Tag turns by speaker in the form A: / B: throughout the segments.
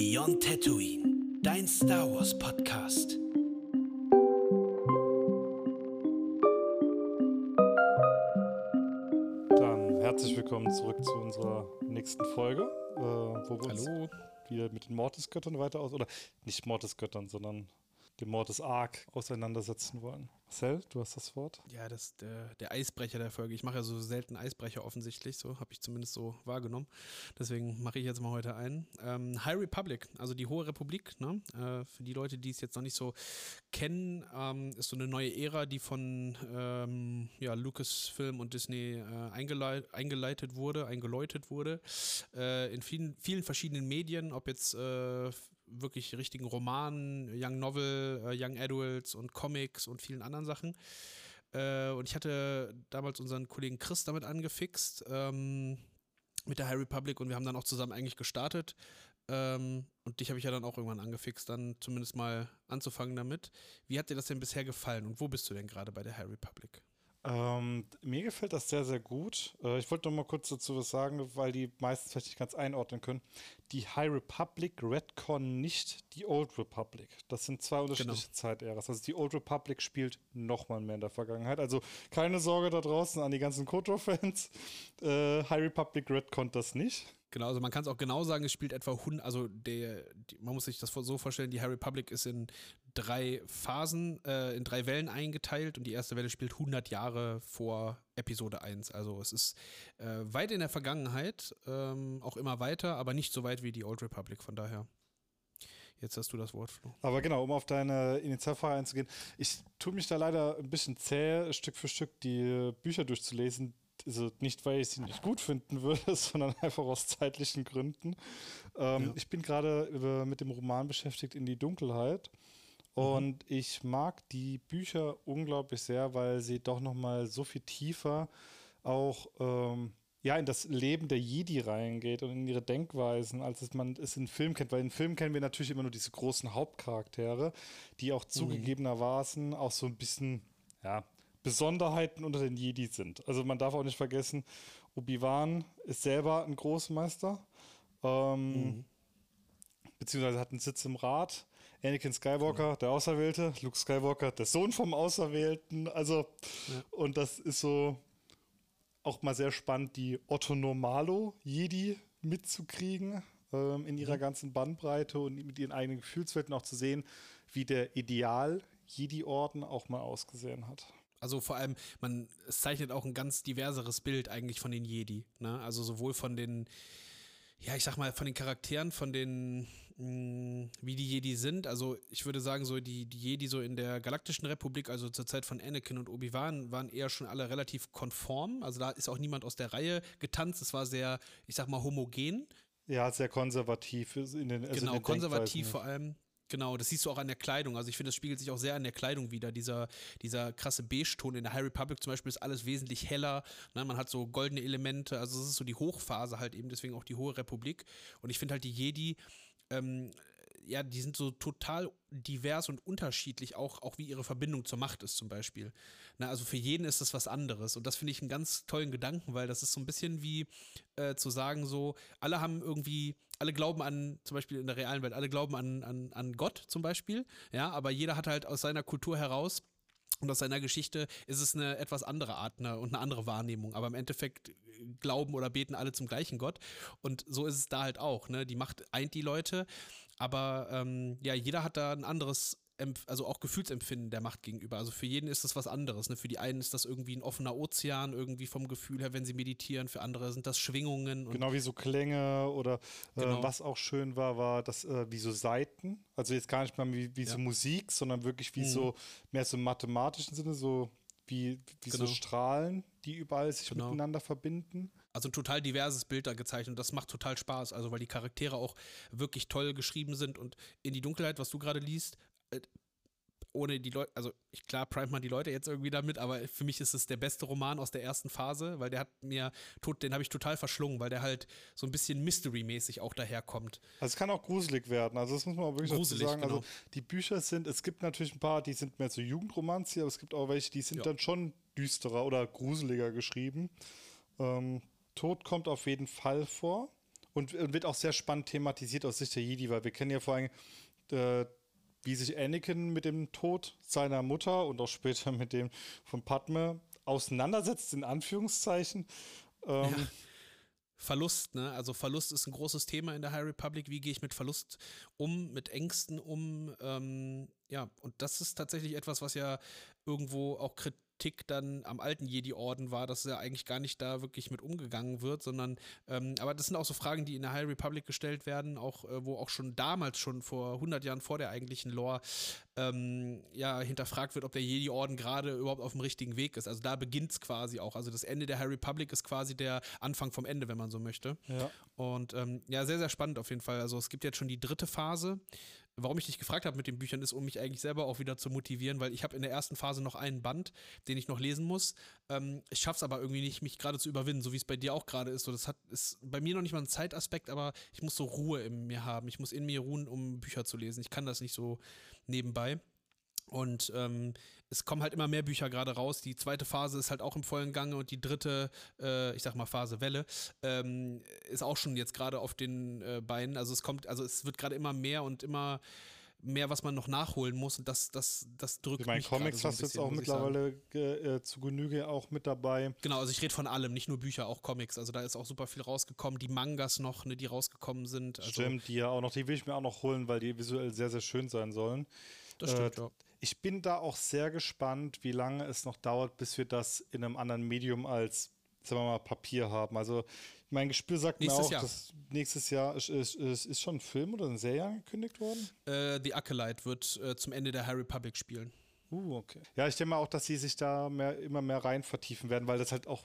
A: Beyond Tatooine, dein Star Wars Podcast.
B: Dann herzlich willkommen zurück zu unserer nächsten Folge, äh, wo wir
C: Hallo.
B: uns wieder mit den Mortis-Göttern weiter aus, oder nicht Mortis-Göttern, sondern dem Mortis Arc auseinandersetzen wollen. Marcel, du hast das Wort.
C: Ja, das ist der, der Eisbrecher der Folge. Ich mache ja so selten Eisbrecher offensichtlich, so habe ich zumindest so wahrgenommen. Deswegen mache ich jetzt mal heute einen. Ähm, High Republic, also die Hohe Republik, ne? äh, für die Leute, die es jetzt noch nicht so kennen, ähm, ist so eine neue Ära, die von ähm, ja, Lucasfilm und Disney äh, eingelei eingeleitet wurde, eingeläutet wurde. Äh, in vielen, vielen verschiedenen Medien, ob jetzt äh, wirklich richtigen Romanen, Young Novel, äh, Young Adults und Comics und vielen anderen Sachen. Äh, und ich hatte damals unseren Kollegen Chris damit angefixt, ähm, mit der High Republic und wir haben dann auch zusammen eigentlich gestartet. Ähm, und dich habe ich ja dann auch irgendwann angefixt, dann zumindest mal anzufangen damit. Wie hat dir das denn bisher gefallen und wo bist du denn gerade bei der High Republic?
B: Ähm, mir gefällt das sehr, sehr gut. Äh, ich wollte noch mal kurz dazu was sagen, weil die meisten vielleicht nicht ganz einordnen können. Die High Republic Redcon nicht die Old Republic. Das sind zwei unterschiedliche
C: Genau.
B: Zeitäras. Also die Old Republic spielt noch mal mehr in der Vergangenheit. Also keine Sorge da draußen an die ganzen KOTOR-Fans. Äh, High Republic Redcon das nicht.
C: Genau, also man kann es auch genau sagen, es spielt etwa 100, also der, die, man muss sich das so vorstellen, die High Republic ist in drei Phasen, äh, in drei Wellen eingeteilt und die erste Welle spielt 100 Jahre vor Episode 1. Also es ist äh, weit in der Vergangenheit, ähm, auch immer weiter, aber nicht so weit wie die Old Republic, von daher. Jetzt hast du das Wort, Flo.
B: Aber genau, um auf deine Initialfrage einzugehen, ich tue mich da leider ein bisschen zäh, Stück für Stück die Bücher durchzulesen. Also nicht, weil ich sie nicht gut finden würde, sondern einfach aus zeitlichen Gründen. Ähm,
C: Ja.
B: Ich bin gerade äh, mit dem Roman beschäftigt in die Dunkelheit. Und ich mag die Bücher unglaublich sehr, weil sie doch noch mal so viel tiefer auch ähm, ja, in das Leben der Jedi reingeht und in ihre Denkweisen, als es man es in Filmen kennt. Weil in Filmen kennen wir natürlich immer nur diese großen Hauptcharaktere, die auch zugegebenermaßen auch so ein bisschen, ja, Besonderheiten unter den Jedi sind. Also man darf auch nicht vergessen, Obi-Wan ist selber ein Großmeister, ähm, beziehungsweise hat einen Sitz im Rat. Anakin Skywalker, der Auserwählte, Luke Skywalker, der Sohn vom Auserwählten. Also, und das ist so auch mal sehr spannend, die Otto Normalo Jedi mitzukriegen ähm, in ihrer ganzen Bandbreite und mit ihren eigenen Gefühlswelten auch zu sehen, wie der Ideal Jedi-Orden auch mal ausgesehen hat.
C: Also vor allem, man, es zeichnet auch ein ganz diverseres Bild eigentlich von den Jedi. Ne? Also sowohl von den, ja, ich sag mal, von den Charakteren, von den, mh, wie die Jedi sind. Also ich würde sagen, so die, die Jedi so in der Galaktischen Republik, also zur Zeit von Anakin und Obi-Wan, waren eher schon alle relativ konform. Also da ist auch niemand aus der Reihe getanzt. Es war sehr, ich sag mal, homogen.
B: Ja, sehr konservativ in den also in
C: genau,
B: den
C: konservativ vor allem. Genau, das siehst du auch an der Kleidung. Also ich finde, das spiegelt sich auch sehr an der Kleidung wieder. Dieser, dieser krasse Beige-Ton in der High Republic zum Beispiel ist alles wesentlich heller. Ne? Man hat so goldene Elemente. Also es ist so die Hochphase halt eben, deswegen auch die Hohe Republik. Und ich finde halt die Jedi, ähm, ja, die sind so total divers und unterschiedlich, auch, auch wie ihre Verbindung zur Macht ist zum Beispiel. Na, also für jeden ist das was anderes. Und das finde ich einen ganz tollen Gedanken, weil das ist so ein bisschen wie äh, zu sagen, so, alle haben irgendwie, alle glauben an, zum Beispiel in der realen Welt, alle glauben an, an, an Gott zum Beispiel, ja, aber jeder hat halt aus seiner Kultur heraus und aus seiner Geschichte ist es eine etwas andere Art ne, und eine andere Wahrnehmung. Aber im Endeffekt glauben oder beten alle zum gleichen Gott. Und so ist es da halt auch. Ne? Die Macht eint die Leute. Aber ähm, ja, jeder hat da ein anderes, also auch Gefühlsempfinden der Macht gegenüber. Also für jeden ist das was anderes. Ne? Für die einen ist das irgendwie ein offener Ozean, irgendwie vom Gefühl her, wenn sie meditieren. Für andere sind das Schwingungen. Und
B: Genau wie so Klänge oder äh,
C: Genau.
B: was auch schön war, war das äh, wie so Seiten. Also jetzt gar nicht mal wie, wie so
C: Ja. Mhm.
B: Musik, sondern wirklich wie so mehr so im mathematischen Sinne, so wie, wie so
C: Genau.
B: Strahlen, die überall sich
C: Genau.
B: miteinander verbinden.
C: Also ein total diverses Bild da gezeichnet. Das macht total Spaß. Also weil die Charaktere auch wirklich toll geschrieben sind und in die Dunkelheit, was du gerade liest, ohne die Leute, also ich, klar primet man die Leute jetzt irgendwie damit, aber für mich ist es der beste Roman aus der ersten Phase, weil der hat mir, tot, den habe ich total verschlungen, weil der halt so ein bisschen Mystery-mäßig auch daherkommt.
B: Also es kann auch gruselig werden. Also das muss man auch wirklich
C: Gruselig,
B: dazu sagen.
C: genau.
B: Also die Bücher sind, es gibt natürlich ein paar, die sind mehr so Jugendromanze, aber es gibt auch welche, die sind
C: Ja.
B: dann schon düsterer oder gruseliger geschrieben. Ähm, Tod kommt auf jeden Fall vor. Und, und wird auch sehr spannend thematisiert aus Sicht der Jedi, weil wir kennen ja vor allem, äh, wie sich Anakin mit dem Tod seiner Mutter und auch später mit dem von Padme auseinandersetzt, in Anführungszeichen. Ähm,
C: Ja. Verlust, ne? Also Verlust ist ein großes Thema in der High Republic. Wie gehe ich mit Verlust um, mit Ängsten um? Ähm, ja, und das ist tatsächlich etwas, was ja irgendwo auch Kritik dann am alten Jedi-Orden war, dass er eigentlich gar nicht da wirklich mit umgegangen wird, sondern, ähm, aber das sind auch so Fragen, die in der High Republic gestellt werden, auch äh, wo auch schon damals, schon vor 100 Jahren vor der eigentlichen Lore, ähm, ja, hinterfragt wird, ob der Jedi-Orden gerade überhaupt auf dem richtigen Weg ist. Also da beginnt es quasi auch. Also das Ende der High Republic ist quasi der Anfang vom Ende, wenn man so möchte.
B: ja.
C: Und ähm, ja, sehr, sehr spannend auf jeden Fall. Also es gibt jetzt schon die dritte Phase. Warum ich dich gefragt habe mit den Büchern, ist, um mich eigentlich selber auch wieder zu motivieren, weil ich habe in der ersten Phase noch einen Band, den ich noch lesen muss. Ähm, ich schaffe es aber irgendwie nicht, mich gerade zu überwinden, so wie es bei dir auch gerade ist. So, das hat ist bei mir noch nicht mal ein Zeitaspekt, aber ich muss so Ruhe in mir haben. Ich muss in mir ruhen, um Bücher zu lesen. Ich kann das nicht so nebenbei. Und ähm, es kommen halt immer mehr Bücher gerade raus. Die zweite Phase ist halt auch im vollen Gange und die dritte, äh, ich sag mal Phase Welle, ähm, ist auch schon jetzt gerade auf den äh, Beinen. Also es kommt, also es wird gerade immer mehr und immer mehr, was man noch nachholen muss. Und das, das, das drückt
B: Ich meine,
C: mich
B: Comics
C: so
B: hast du jetzt auch mittlerweile äh, zu Genüge auch mit dabei.
C: Genau, also ich rede von allem, nicht nur Bücher, auch Comics. Also da ist auch super viel rausgekommen. Die Mangas noch, ne, die rausgekommen sind. Also,
B: Stimmt, die ja auch noch, die will ich mir auch noch holen, weil die visuell sehr, sehr schön sein sollen.
C: Das stimmt,
B: Äh,
C: ja.
B: Ich bin da auch sehr gespannt, wie lange es noch dauert, bis wir das in einem anderen Medium als, sagen wir mal, Papier haben. Also mein Gespür sagt
C: Nächstes
B: mir auch,
C: Jahr.
B: dass nächstes Jahr ist, ist, ist, ist schon ein Film oder eine Serie angekündigt worden.
C: Äh, The Acolyte wird äh, zum Ende der High Republic spielen.
B: Uh, okay. Ja, ich denke mal auch, dass sie sich da mehr, immer mehr rein vertiefen werden, weil das halt auch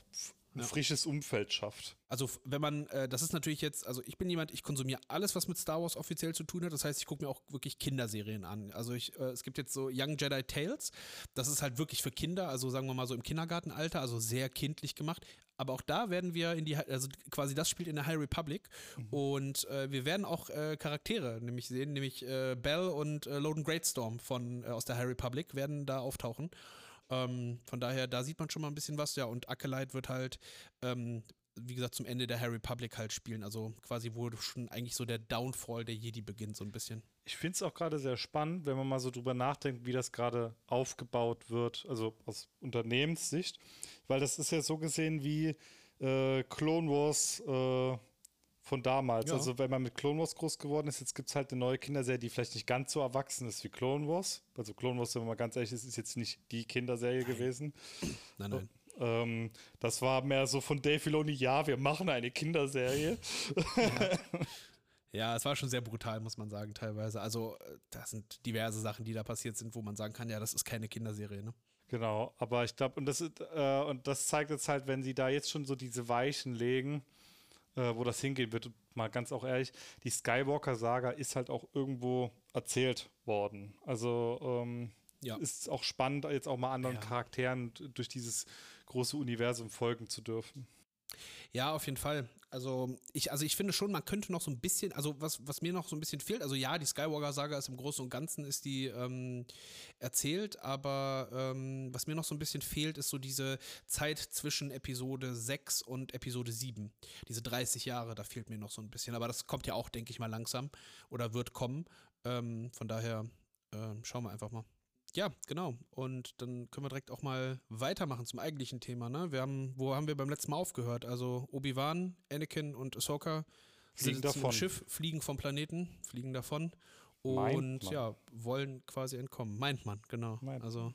B: ein
C: Ja.
B: frisches Umfeld schafft.
C: Also wenn man, äh, das ist natürlich jetzt, also ich bin jemand, ich konsumiere alles, was mit Star Wars offiziell zu tun hat. Das heißt, ich gucke mir auch wirklich Kinderserien an. Also ich, äh, es gibt jetzt so Young Jedi Tales. Das ist halt wirklich für Kinder, also sagen wir mal so im Kindergartenalter, also sehr kindlich gemacht. Aber auch da werden wir in die, also quasi das spielt in der High Republic. Und äh, wir werden auch äh, Charaktere nämlich sehen, nämlich äh, Bell und äh, Loden Greatstorm von, aus der High Republic werden da auftauchen. Ähm, von daher, da sieht man schon mal ein bisschen was. Ja, und Acolyte wird halt, ähm, wie gesagt, zum Ende der High Republic halt spielen. Also quasi, wo schon eigentlich so der Downfall der Jedi beginnt, so ein bisschen.
B: Ich finde es auch gerade sehr spannend, wenn man mal so drüber nachdenkt, wie das gerade aufgebaut wird, also aus Unternehmenssicht, weil das ist ja so gesehen wie äh, Clone Wars äh, von damals.
C: Ja.
B: Also wenn man mit Clone Wars groß geworden ist, jetzt gibt es halt eine neue Kinderserie, die vielleicht nicht ganz so erwachsen ist wie Clone Wars. Also Clone Wars, wenn man mal ganz ehrlich ist, ist jetzt nicht die Kinderserie gewesen.
C: Nein, nein.
B: Ähm, das war mehr so von Dave Filoni, ja, wir machen eine Kinderserie.
C: Ja, es war schon sehr brutal, muss man sagen, teilweise. Also, äh, das sind diverse Sachen, die da passiert sind, wo man sagen kann, ja, das ist keine Kinderserie, ne?
B: Genau, aber ich glaube, und das äh, und das zeigt jetzt halt, wenn sie da jetzt schon so diese Weichen legen, äh, wo das hingehen wird, mal ganz auch ehrlich, die Skywalker-Saga ist halt auch irgendwo erzählt worden. Also ähm,
C: Ja.
B: ist auch spannend, jetzt auch mal anderen
C: Ja.
B: Charakteren durch dieses große Universum folgen zu dürfen.
C: Ja, auf jeden Fall. Also ich, also ich finde schon, man könnte noch so ein bisschen, also was, was mir noch so ein bisschen fehlt, also ja, die Skywalker-Saga ist im Großen und Ganzen ist die ähm, erzählt, aber ähm, was mir noch so ein bisschen fehlt, ist so diese Zeit zwischen Episode 6 und Episode 7. Diese 30 Jahre, da fehlt mir noch so ein bisschen. Aber das kommt ja auch, denke ich mal, langsam oder wird kommen. Ähm, von daher ähm, schauen wir einfach mal. Ja, genau. Und dann können wir direkt auch mal weitermachen zum eigentlichen Thema. Ne? Wir haben, wo haben wir beim letzten Mal aufgehört? Also Obi-Wan, Anakin und Ahsoka
B: Fliegen
C: sitzen
B: davon.
C: Schiff, fliegen vom Planeten, fliegen davon und ja, wollen quasi entkommen. Meint man, genau.
B: Meint
C: also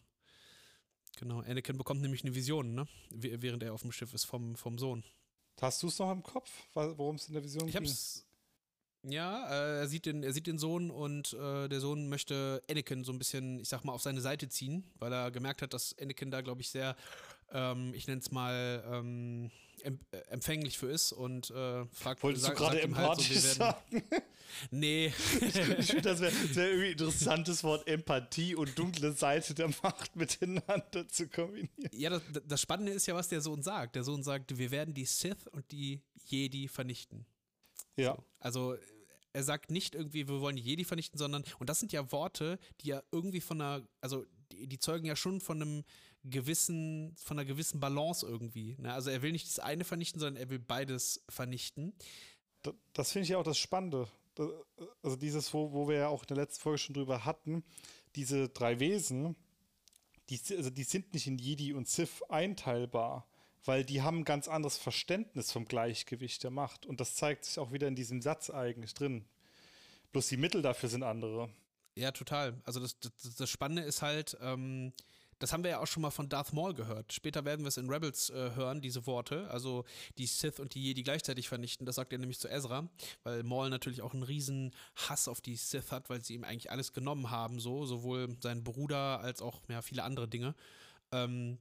C: genau. Anakin bekommt nämlich eine Vision, ne? Wäh- Während er auf dem Schiff ist vom, vom Sohn.
B: Hast du es noch im Kopf, worum es in der Vision
C: Ich
B: ging?
C: hab's. Ja, äh, er, sieht den, er sieht den Sohn und äh, der Sohn möchte Anakin so ein bisschen, ich sag mal, auf seine Seite ziehen, weil er gemerkt hat, dass Anakin da, glaube ich, sehr, ähm, ich nenne es mal, ähm, äh, empfänglich für ist und äh, fragt
B: Wolltest
C: sag-
B: du gerade
C: ihm halt so,
B: empathisch
C: werden-
B: sagen?
C: Nee.
B: Ich finde, das wäre wär irgendwie interessantes Wort, Empathie und dunkle Seite der Macht miteinander zu kombinieren.
C: ja, das, das Spannende ist ja, was der Sohn sagt. Der Sohn sagt, wir werden die Sith und die Jedi vernichten.
B: Ja,
C: Also er sagt nicht irgendwie, wir wollen die Jedi vernichten, sondern, und das sind ja Worte, die ja irgendwie von einer, also die, die zeugen ja schon von einem gewissen, von einer gewissen Balance irgendwie. Ne? Also er will nicht das eine vernichten, sondern er will beides vernichten.
B: Das finde ich ja auch das Spannende. Also dieses, wo, wo wir ja auch in der letzten Folge schon drüber hatten, diese drei Wesen, die, also die sind nicht in Jedi und Sith einteilbar, weil die haben ein ganz anderes Verständnis vom Gleichgewicht der Macht. Und das zeigt sich auch wieder in diesem Satz eigentlich drin. Bloß die Mittel dafür sind andere.
C: Ja, total. Also das, das, das Spannende ist halt, ähm, das haben wir ja auch schon mal von Darth Maul gehört. Später werden wir es in Rebels äh, hören, diese Worte. Also die Sith und die Jedi gleichzeitig vernichten. Das sagt er nämlich zu Ezra, weil Maul natürlich auch einen riesen Hass auf die Sith hat, weil sie ihm eigentlich alles genommen haben, so sowohl sein Bruder als auch ja, viele andere Dinge. Ähm,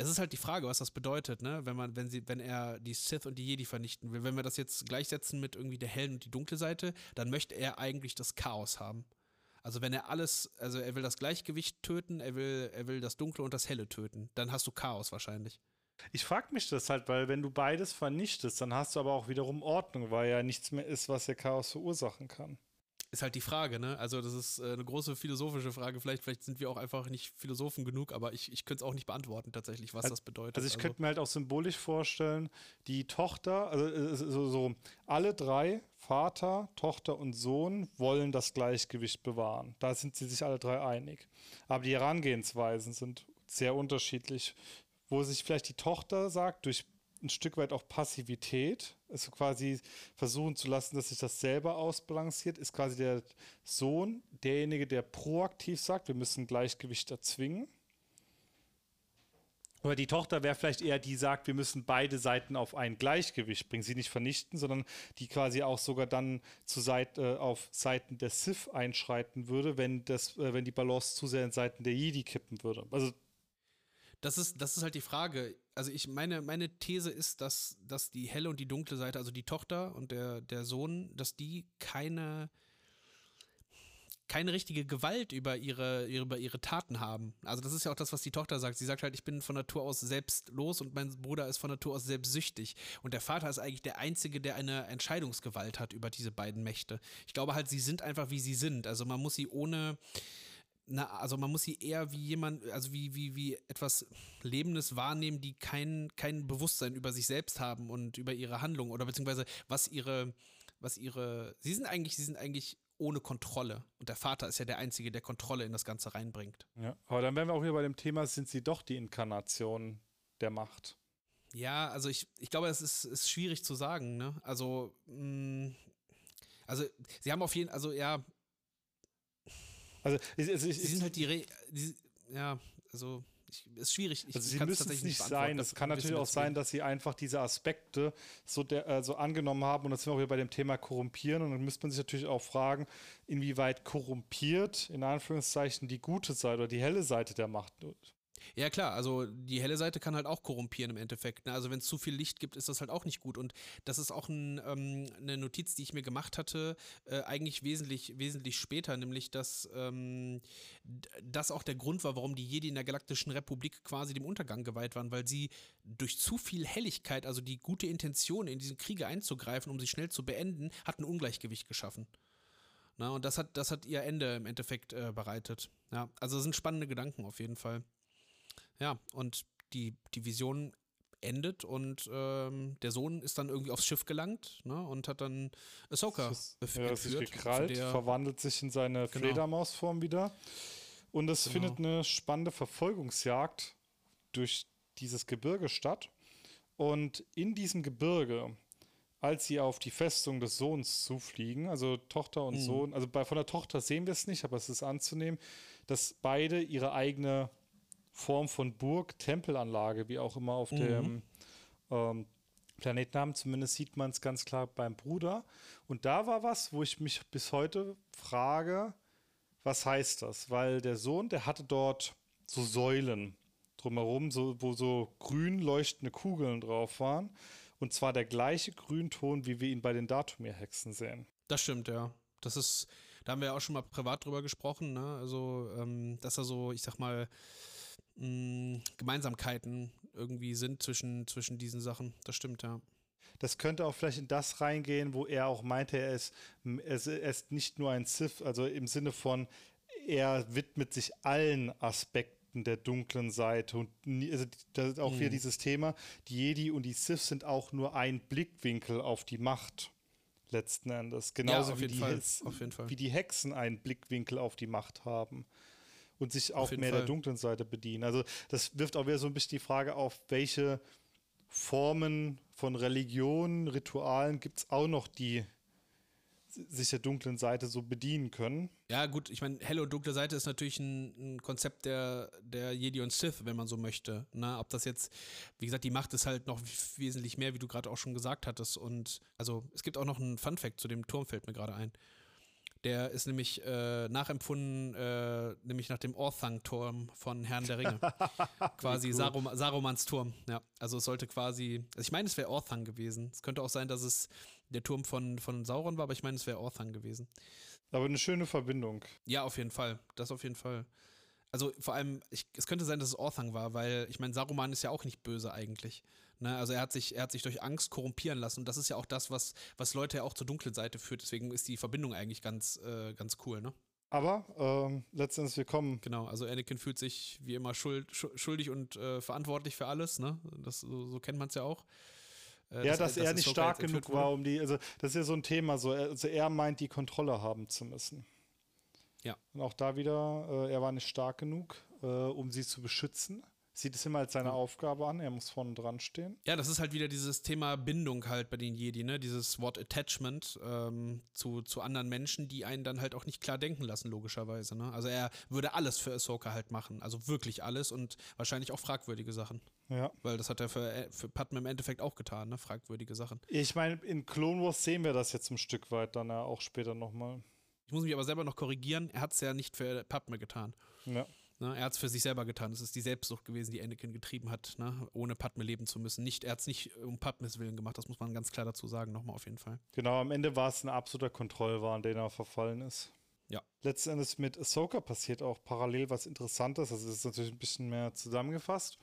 C: es ist halt die Frage, was das bedeutet, ne? Wenn man, wenn sie, wenn er die Sith und die Jedi vernichten will. Wenn wir das jetzt gleichsetzen mit irgendwie der hellen und die dunkle Seite, dann möchte er eigentlich das Chaos haben. Also wenn er alles, also er will das Gleichgewicht töten, er will, er will das Dunkle und das Helle töten, dann hast du Chaos wahrscheinlich.
B: Ich frage mich das halt, weil wenn du beides vernichtest, dann hast du aber auch wiederum Ordnung, weil ja nichts mehr ist, was ja Chaos verursachen kann
C: ist halt die Frage, ne? Also, das ist äh, eine große philosophische Frage. Vielleicht, vielleicht sind wir auch einfach nicht Philosophen genug, aber ich, ich könnte es auch nicht beantworten, tatsächlich, was also, das bedeutet.
B: Also, ich also. könnte mir halt auch symbolisch vorstellen, die Tochter, also äh, so, so, alle drei, Vater, Tochter und Sohn, wollen das Gleichgewicht bewahren. Da sind sie sich alle drei einig. Aber die Herangehensweisen sind sehr unterschiedlich. Wo sich vielleicht die Tochter sagt, durch ein Stück weit auch Passivität, also quasi versuchen zu lassen, dass sich das selber ausbalanciert, ist quasi der Sohn derjenige, der proaktiv sagt, wir müssen Gleichgewicht erzwingen. Oder die Tochter wäre vielleicht eher die, sagt, wir müssen beide Seiten auf ein Gleichgewicht bringen, sie nicht vernichten, sondern die quasi auch sogar dann zu Seite, äh, auf Seiten der Sith einschreiten würde, wenn, das, äh, wenn die Balance zu sehr in Seiten der Jedi kippen würde. Also
C: das ist, das ist halt die Frage. Also ich meine, meine These ist, dass, dass die helle und die dunkle Seite, also die Tochter und der, der Sohn, dass die keine, keine richtige Gewalt über ihre, über ihre Taten haben. Also das ist ja auch das, was die Tochter sagt. Sie sagt halt, ich bin von Natur aus selbstlos und mein Bruder ist von Natur aus selbstsüchtig. Und der Vater ist eigentlich der Einzige, der eine Entscheidungsgewalt hat über diese beiden Mächte. Ich glaube halt, sie sind einfach, wie sie sind. Also man muss sie ohne na, also man muss sie eher wie jemand, also wie, wie, wie etwas Lebendes wahrnehmen, die kein, kein Bewusstsein über sich selbst haben und über ihre Handlung oder beziehungsweise was ihre, was ihre, sie sind eigentlich, sie sind eigentlich ohne Kontrolle. Und der Vater ist ja der Einzige, der Kontrolle in das Ganze reinbringt.
B: Ja, aber dann wären wir auch hier bei dem Thema, sind sie doch die Inkarnation der Macht?
C: Ja, also ich, ich glaube, es ist, ist schwierig zu sagen, ne? Also, mh, mm, also sie haben auf jeden Fall, also ja, also, ich, ich, sie sind halt die, Re die ja, also ich, ist schwierig.
B: Ich also sie müssen es nicht sein. Es kann natürlich auch sein, dass sie einfach diese Aspekte so, der, äh, so angenommen haben. Und das sind wir auch wieder bei dem Thema Korrumpieren. Und dann müsste man sich natürlich auch fragen, inwieweit korrumpiert, in Anführungszeichen, die gute Seite oder die helle Seite der Macht
C: ja, klar, also die helle Seite kann halt auch korrumpieren im Endeffekt. Ne? Also wenn es zu viel Licht gibt, ist das halt auch nicht gut. Und das ist auch ein, ähm, eine Notiz, die ich mir gemacht hatte, äh, eigentlich wesentlich, wesentlich später, nämlich dass ähm, das auch der Grund war, warum die Jedi in der Galaktischen Republik quasi dem Untergang geweiht waren, weil sie durch zu viel Helligkeit, also die gute Intention, in diesen Kriege einzugreifen, um sie schnell zu beenden, hat ein Ungleichgewicht geschaffen. Na, und das hat, das hat ihr Ende im Endeffekt äh, bereitet. Ja, also das sind spannende Gedanken auf jeden Fall. Ja, und die, die Vision endet und ähm, der Sohn ist dann irgendwie aufs Schiff gelangt ne, und hat dann Ahsoka
B: ja, entführt. sich gekrallt, verwandelt sich in seine genau. Fledermausform wieder. Und es genau. findet eine spannende Verfolgungsjagd durch dieses Gebirge statt. Und in diesem Gebirge, als sie auf die Festung des Sohns zufliegen, also Tochter und mhm. Sohn, also bei, von der Tochter sehen wir es nicht, aber es ist anzunehmen, dass beide ihre eigene Form von Burg, Tempelanlage, wie auch immer auf mhm. dem ähm, Planetnamen. Zumindest sieht man es ganz klar beim Bruder. Und da war was, wo ich mich bis heute frage, was heißt das? Weil der Sohn, der hatte dort so Säulen drumherum, so, wo so grün leuchtende Kugeln drauf waren. Und zwar der gleiche Grünton, wie wir ihn bei den Datumir-Hexen sehen.
C: Das stimmt, ja. Das ist, da haben wir ja auch schon mal privat drüber gesprochen, ne? Also, ähm, dass er so, ich sag mal, mh, Gemeinsamkeiten irgendwie sind zwischen, zwischen diesen Sachen. Das stimmt, ja.
B: Das könnte auch vielleicht in das reingehen, wo er auch meinte, er ist, er ist nicht nur ein Sith, also im Sinne von, er widmet sich allen Aspekten der dunklen Seite. Und also das ist auch mhm. wieder dieses Thema, die Jedi und die Sith sind auch nur ein Blickwinkel auf die Macht letzten Endes. Genauso
C: auf
B: wie, die
C: Fall,
B: Hex-
C: auf jeden Fall.
B: wie die Hexen einen Blickwinkel auf die Macht haben und sich auch mehr der
C: Fall.
B: dunklen Seite bedienen. Also das wirft auch wieder so ein bisschen die Frage auf, welche Formen von Religion, Ritualen gibt es auch noch, die sich der dunklen Seite so bedienen können.
C: Ja, gut, ich meine, helle und dunkle Seite ist natürlich ein, ein Konzept der, der Jedi und Sith, wenn man so möchte. Ne? Ob das jetzt, wie gesagt, die Macht ist halt noch wesentlich mehr, wie du gerade auch schon gesagt hattest. Und also es gibt auch noch einen Fun-Fact zu dem Turm, fällt mir gerade ein. Der ist nämlich äh, nachempfunden, äh, nämlich nach dem Orthang-Turm von Herrn der Ringe. quasi Sarum, Sarumans Turm. Ja, also es sollte quasi, also ich meine, es wäre Orthang gewesen. Es könnte auch sein, dass es der Turm von, von Sauron war, aber ich meine, es wäre Orthang gewesen.
B: Aber eine schöne Verbindung.
C: Ja, auf jeden Fall. Das auf jeden Fall. Also vor allem, ich, es könnte sein, dass es Orthang war, weil ich meine, Saruman ist ja auch nicht böse eigentlich. Ne? Also er hat sich, er hat sich durch Angst korrumpieren lassen und das ist ja auch das, was, was Leute ja auch zur dunklen Seite führt. Deswegen ist die Verbindung eigentlich ganz, äh, ganz cool, ne?
B: Aber ähm, letztendlich, wir kommen
C: Genau, also Anakin fühlt sich wie immer schuld, schu- schuldig und äh, verantwortlich für alles, ne? Das, so, so kennt man es ja auch. Äh,
B: Ja, dass, er nicht
C: Ahsoka
B: stark genug war,
C: wurde.
B: um die, also das ist ja so ein Thema, so, er- also er meint, die Kontrolle haben zu müssen.
C: Ja.
B: Und auch da wieder, äh, er war nicht stark genug, äh, um sie zu beschützen. Sieht es immer als seine Aufgabe an, er muss vorne dran stehen.
C: Ja, das ist halt wieder dieses Thema Bindung halt bei den Jedi, ne? Dieses Wort Attachment ähm, zu, zu anderen Menschen, die einen dann halt auch nicht klar denken lassen, logischerweise, ne? Also er würde alles für Ahsoka halt machen, also wirklich alles und wahrscheinlich auch fragwürdige Sachen.
B: Ja.
C: Weil das hat er für, für Padme im Endeffekt auch getan, ne? Fragwürdige Sachen.
B: Ich meine, in Clone Wars sehen wir das jetzt ein Stück weit dann ja auch später nochmal.
C: Ich muss mich aber selber noch korrigieren, er hat es ja nicht für Padme getan.
B: Ja.
C: Ne, er hat es für sich selber getan. Es ist die Selbstsucht gewesen, die Anakin getrieben hat, ne, ohne Padme leben zu müssen. Nicht, er hat es nicht um Padmes Willen gemacht, das muss man ganz klar dazu sagen, nochmal auf jeden Fall.
B: Genau, am Ende war es ein absoluter Kontrollwahn, den er verfallen ist.
C: Ja.
B: Letzten Endes mit Ahsoka passiert auch parallel was Interessantes. Also, es ist natürlich ein bisschen mehr zusammengefasst.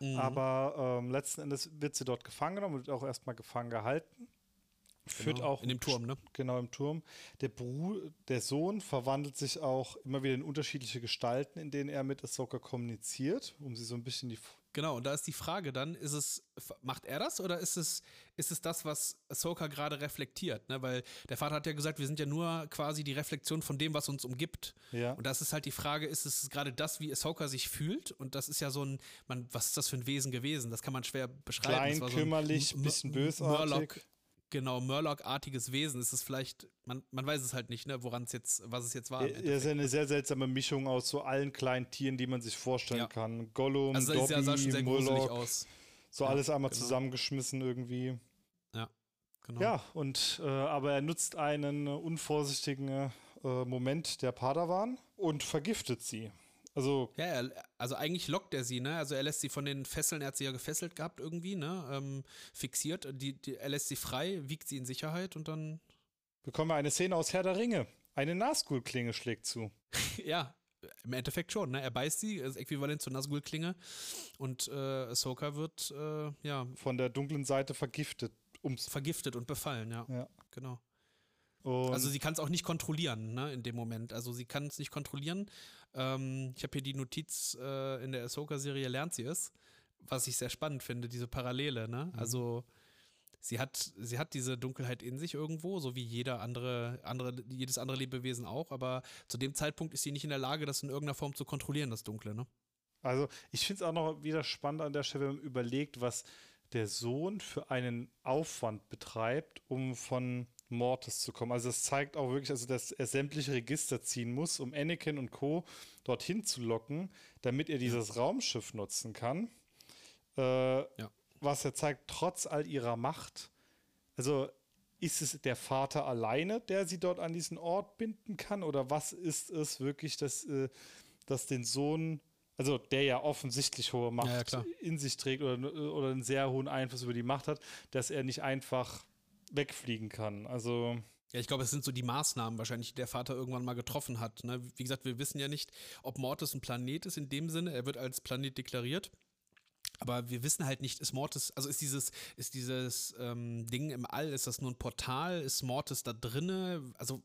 C: Mhm.
B: Aber ähm, letzten Endes wird sie dort gefangen genommen und wird auch erstmal gefangen gehalten. Führt
C: Genau,
B: auch
C: in dem Turm, ne?
B: Genau, im Turm. Der, Bru der Sohn verwandelt sich auch immer wieder in unterschiedliche Gestalten, in denen er mit Ahsoka kommuniziert, um sie so ein bisschen die.
C: Genau, und da ist die Frage dann, ist es, macht er das oder ist es, ist es das, was Ahsoka gerade reflektiert? Ne? Weil der Vater hat ja gesagt, wir sind ja nur quasi die Reflexion von dem, was uns umgibt.
B: Ja.
C: Und das ist halt die Frage, ist es gerade das, wie Ahsoka sich fühlt? Und das ist ja so ein, man, was ist das für ein Wesen gewesen? Das kann man schwer beschreiben.
B: Klein,
C: so
B: kümmerlich, bisschen bösartig.
C: Murloc, genau, Murloc-artiges Wesen. Ist es vielleicht, man, man weiß es halt nicht, ne, woran es jetzt, was es jetzt war.
B: Er er ist ja eine sehr seltsame Mischung aus so allen kleinen Tieren, die man sich vorstellen
C: Ja.
B: kann. Gollum,
C: Also das sah, sah schon sehr
B: Dobby, Murloc,
C: aus.
B: so
C: Ja,
B: alles einmal
C: genau.
B: zusammengeschmissen irgendwie.
C: Genau.
B: Ja, und äh, aber er nutzt einen unvorsichtigen äh, Moment der Padawan und vergiftet sie. Also
C: Ja, er, also eigentlich lockt er sie, ne? Also er lässt sie von den Fesseln, er hat sie ja gefesselt gehabt irgendwie, ne? Ähm, fixiert. Die, die, er lässt sie frei, wiegt sie in Sicherheit und dann,
B: bekommen wir eine Szene aus Herr der Ringe. Eine Nazgul-Klinge schlägt zu.
C: ja, im Endeffekt schon, ne? Er beißt sie, ist äquivalent zur Nazgul-Klinge und äh, Ahsoka wird, äh, ja,
B: Von der dunklen Seite vergiftet. Ums.
C: vergiftet und befallen, ja.
B: Ja.
C: Genau.
B: Und
C: Also sie kann es auch nicht kontrollieren, ne, in dem Moment. Also sie kann es nicht kontrollieren. Ähm, ich habe hier die Notiz äh, in der Ahsoka-Serie lernt sie es, was ich sehr spannend finde, diese Parallele, ne? Also sie hat, sie hat diese Dunkelheit in sich irgendwo, so wie jeder andere, andere, jedes andere Lebewesen auch, aber zu dem Zeitpunkt ist sie nicht in der Lage, das in irgendeiner Form zu kontrollieren, das Dunkle, ne?
B: Also ich finde es auch noch wieder spannend an der Stelle, wenn man überlegt, was der Sohn für einen Aufwand betreibt, um von Mortis zu kommen. Also das zeigt auch wirklich, also dass er sämtliche Register ziehen muss, um Anakin und Co. dorthin zu locken, damit er dieses Raumschiff nutzen kann. Äh, Was er zeigt, trotz all ihrer Macht, also ist es der Vater alleine, der sie dort an diesen Ort binden kann? Oder was ist es wirklich, dass, äh, dass den Sohn, also der ja offensichtlich hohe Macht
C: Ja, ja,
B: in sich trägt oder, oder einen sehr hohen Einfluss über die Macht hat, dass er nicht einfach wegfliegen kann? Also.
C: Ja, ich glaube, es sind so die Maßnahmen wahrscheinlich, die der Vater irgendwann mal getroffen hat. Ne? Wie gesagt, wir wissen ja nicht, ob Mortis ein Planet ist in dem Sinne. Er wird als Planet deklariert. Aber wir wissen halt nicht, ist Mortis, also ist dieses, ist dieses ähm, Ding im All, ist das nur ein Portal, ist Mortis da drinne? Also,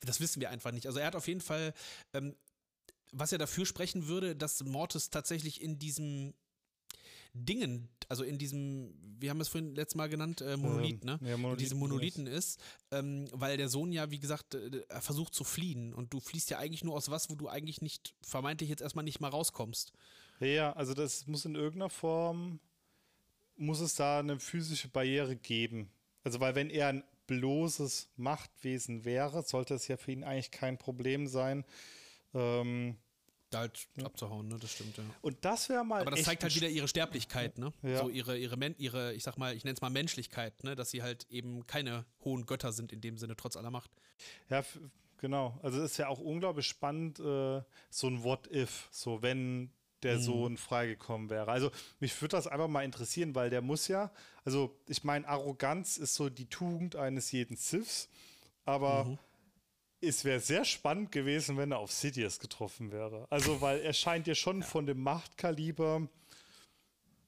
C: das wissen wir einfach nicht. Also er hat auf jeden Fall, ähm, was ja dafür sprechen würde, dass Mortis tatsächlich in diesem Dingen, also in diesem, wir haben es vorhin letztes Mal genannt, äh, Monolith, ne?
B: ja,
C: in
B: Monolithen
C: diesem Monolithen ist, ähm, weil der Sohn ja, wie gesagt, äh, er versucht zu fliehen und du fliehst ja eigentlich nur aus was, wo du eigentlich nicht, vermeintlich jetzt erstmal nicht mal rauskommst.
B: Ja, ja, also das muss in irgendeiner Form, muss es da eine physische Barriere geben. Also weil wenn er ein bloßes Machtwesen wäre, sollte es ja für ihn eigentlich kein Problem sein. Ähm,
C: Da halt abzuhauen, ne? Das stimmt, ja.
B: und das wäre mal
C: Aber das
B: echt
C: zeigt halt wieder ihre Sterblichkeit, ne?
B: Ja.
C: So ihre, ihre, Men ihre, ich sag mal, ich nenne es mal Menschlichkeit, ne? Dass sie halt eben keine hohen Götter sind in dem Sinne, trotz aller Macht.
B: Ja, genau. Also es ist ja auch unglaublich spannend, äh, so ein What if, so wenn der Sohn freigekommen wäre. Also mich würde das einfach mal interessieren, weil der muss ja, also ich meine, Arroganz ist so die Tugend eines jeden Siths, aber es wäre sehr spannend gewesen, wenn er auf Sidious getroffen wäre. Also weil er scheint ja schon von dem Machtkaliber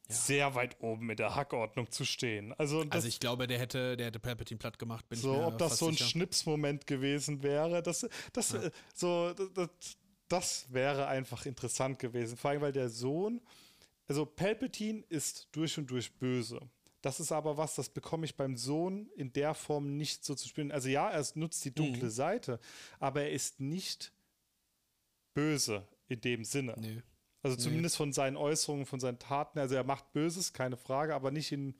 B: sehr weit oben in der Hackordnung zu stehen. Also,
C: Also ich glaube, der hätte, der hätte Palpatine platt gemacht, bin
B: so,
C: ich mir
B: ob das so ein
C: sicher.
B: Schnipsmoment gewesen wäre, das, das, äh, so, das, das wäre einfach interessant gewesen. Vor allem, weil der Sohn, also Palpatine ist durch und durch böse. Das ist aber was, das bekomme ich beim Sohn in der Form nicht so zu spielen. Also ja, er nutzt die dunkle
C: Mhm.
B: Seite, aber er ist nicht böse in dem Sinne.
C: Nee.
B: Also zumindest von seinen Äußerungen, von seinen Taten. Also er macht Böses, keine Frage, aber nicht in.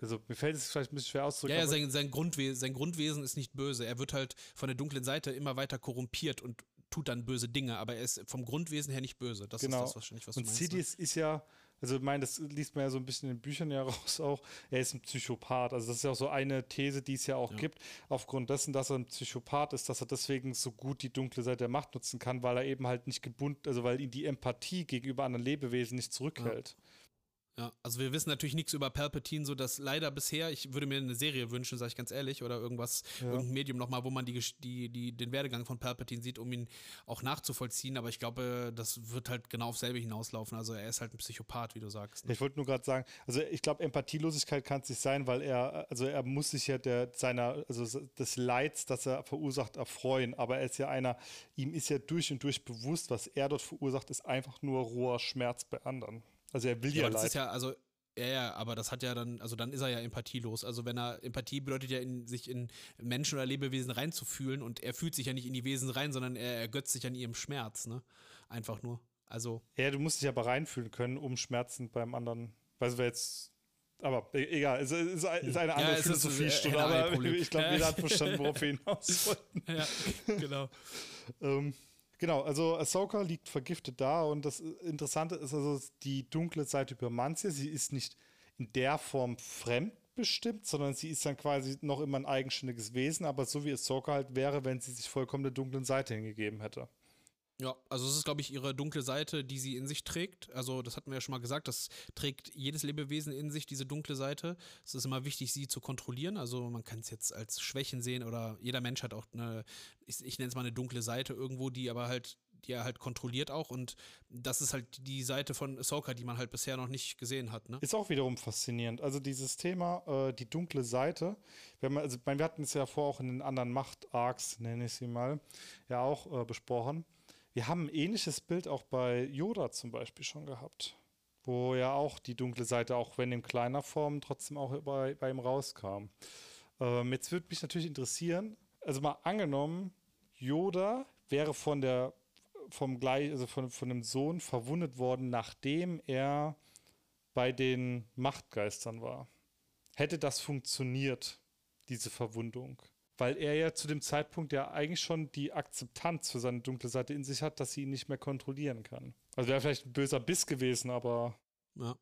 B: Also mir fällt es vielleicht ein bisschen schwer auszudrücken.
C: Ja, ja sein, sein, Grundwesen, sein Grundwesen ist nicht böse. Er wird halt von der dunklen Seite immer weiter korrumpiert und tut dann böse Dinge, aber er ist vom Grundwesen her nicht böse. Das
B: Genau.
C: ist das wahrscheinlich, was
B: und
C: du meinst. ne?
B: Sidious ist ja, also ich meine, das liest man ja so ein bisschen in den Büchern ja raus auch, er ist ein Psychopath. Also das ist ja auch so eine These, die es ja auch gibt, aufgrund dessen, dass er ein Psychopath ist, dass er deswegen so gut die dunkle Seite der Macht nutzen kann, weil er eben halt nicht gebunden, also weil ihn die Empathie gegenüber anderen Lebewesen nicht zurückhält.
C: Ja, also wir wissen natürlich nichts über Palpatine, so dass leider bisher, ich würde mir eine Serie wünschen, sage ich ganz ehrlich, oder irgendwas, irgendein Medium nochmal, wo man die, die, die, den Werdegang von Palpatine sieht, um ihn auch nachzuvollziehen. Aber ich glaube, das wird halt genau auf selbe hinauslaufen. Also er ist halt ein Psychopath, wie du sagst. Ne?
B: Ich wollte nur gerade sagen, also ich glaube, Empathielosigkeit kann es nicht sein, weil er, also er muss sich ja der seiner, also des Leids, das er verursacht, erfreuen. Aber er ist ja einer, ihm ist ja durch und durch bewusst, was er dort verursacht, ist einfach nur roher Schmerz bei anderen. Also er will ja,
C: Ja, aber das ist ja, also, ja, ja, aber das hat ja dann, also dann ist er ja empathielos. Also wenn er, Empathie bedeutet ja, in, sich in Menschen oder Lebewesen reinzufühlen und er fühlt sich ja nicht in die Wesen rein, sondern er ergötzt sich an ihrem Schmerz, ne? Einfach nur. Also,
B: ja, du musst dich aber reinfühlen können, um Schmerzen beim anderen. Weißt du, jetzt. Aber e- egal, es ist, eine andere
C: es ist, äh,
B: Philosophiestunde,
C: ein
B: aber ich glaube,
C: Ja.
B: jeder hat verstanden, worauf wir hinaus wollten.
C: ja, genau.
B: Ähm, genau, also Ahsoka liegt vergiftet da und das Interessante ist also die dunkle Seite übermannt sie. Sie ist nicht in der Form fremdbestimmt, sondern sie ist dann quasi noch immer ein eigenständiges Wesen, aber so wie Ahsoka halt wäre, wenn sie sich vollkommen der dunklen Seite hingegeben hätte.
C: Ja, also es ist, glaube ich, ihre dunkle Seite, die sie in sich trägt. Also, das hatten wir ja schon mal gesagt, das trägt jedes Lebewesen in sich, diese dunkle Seite. Es ist immer wichtig, sie zu kontrollieren. Also, man kann es jetzt als Schwächen sehen oder jeder Mensch hat auch eine, ich, ich nenne es mal eine dunkle Seite irgendwo, die aber halt, die er halt kontrolliert auch. Und das ist halt die Seite von Ahsoka, die man halt bisher noch nicht gesehen hat, ne?
B: Ist auch wiederum faszinierend. Also dieses Thema, äh, die dunkle Seite, wenn man, also wir hatten es ja vorher auch in den anderen Macht-Arcs, nenne ich sie mal, ja auch äh, besprochen. Wir haben ein ähnliches Bild auch bei Yoda zum Beispiel schon gehabt, wo ja auch die dunkle Seite, auch wenn in kleiner Form, trotzdem auch bei, bei ihm rauskam. Ähm, jetzt würde mich natürlich interessieren, also mal angenommen, Yoda wäre von der vom gleich, also von, von dem Sohn verwundet worden, nachdem er bei den Machtgeistern war. Hätte das funktioniert, diese Verwundung? Weil er ja zu dem Zeitpunkt ja eigentlich schon die Akzeptanz für seine dunkle Seite in sich hat, dass sie ihn nicht mehr kontrollieren kann. Also wäre vielleicht ein böser Biss gewesen, aber
C: Ja.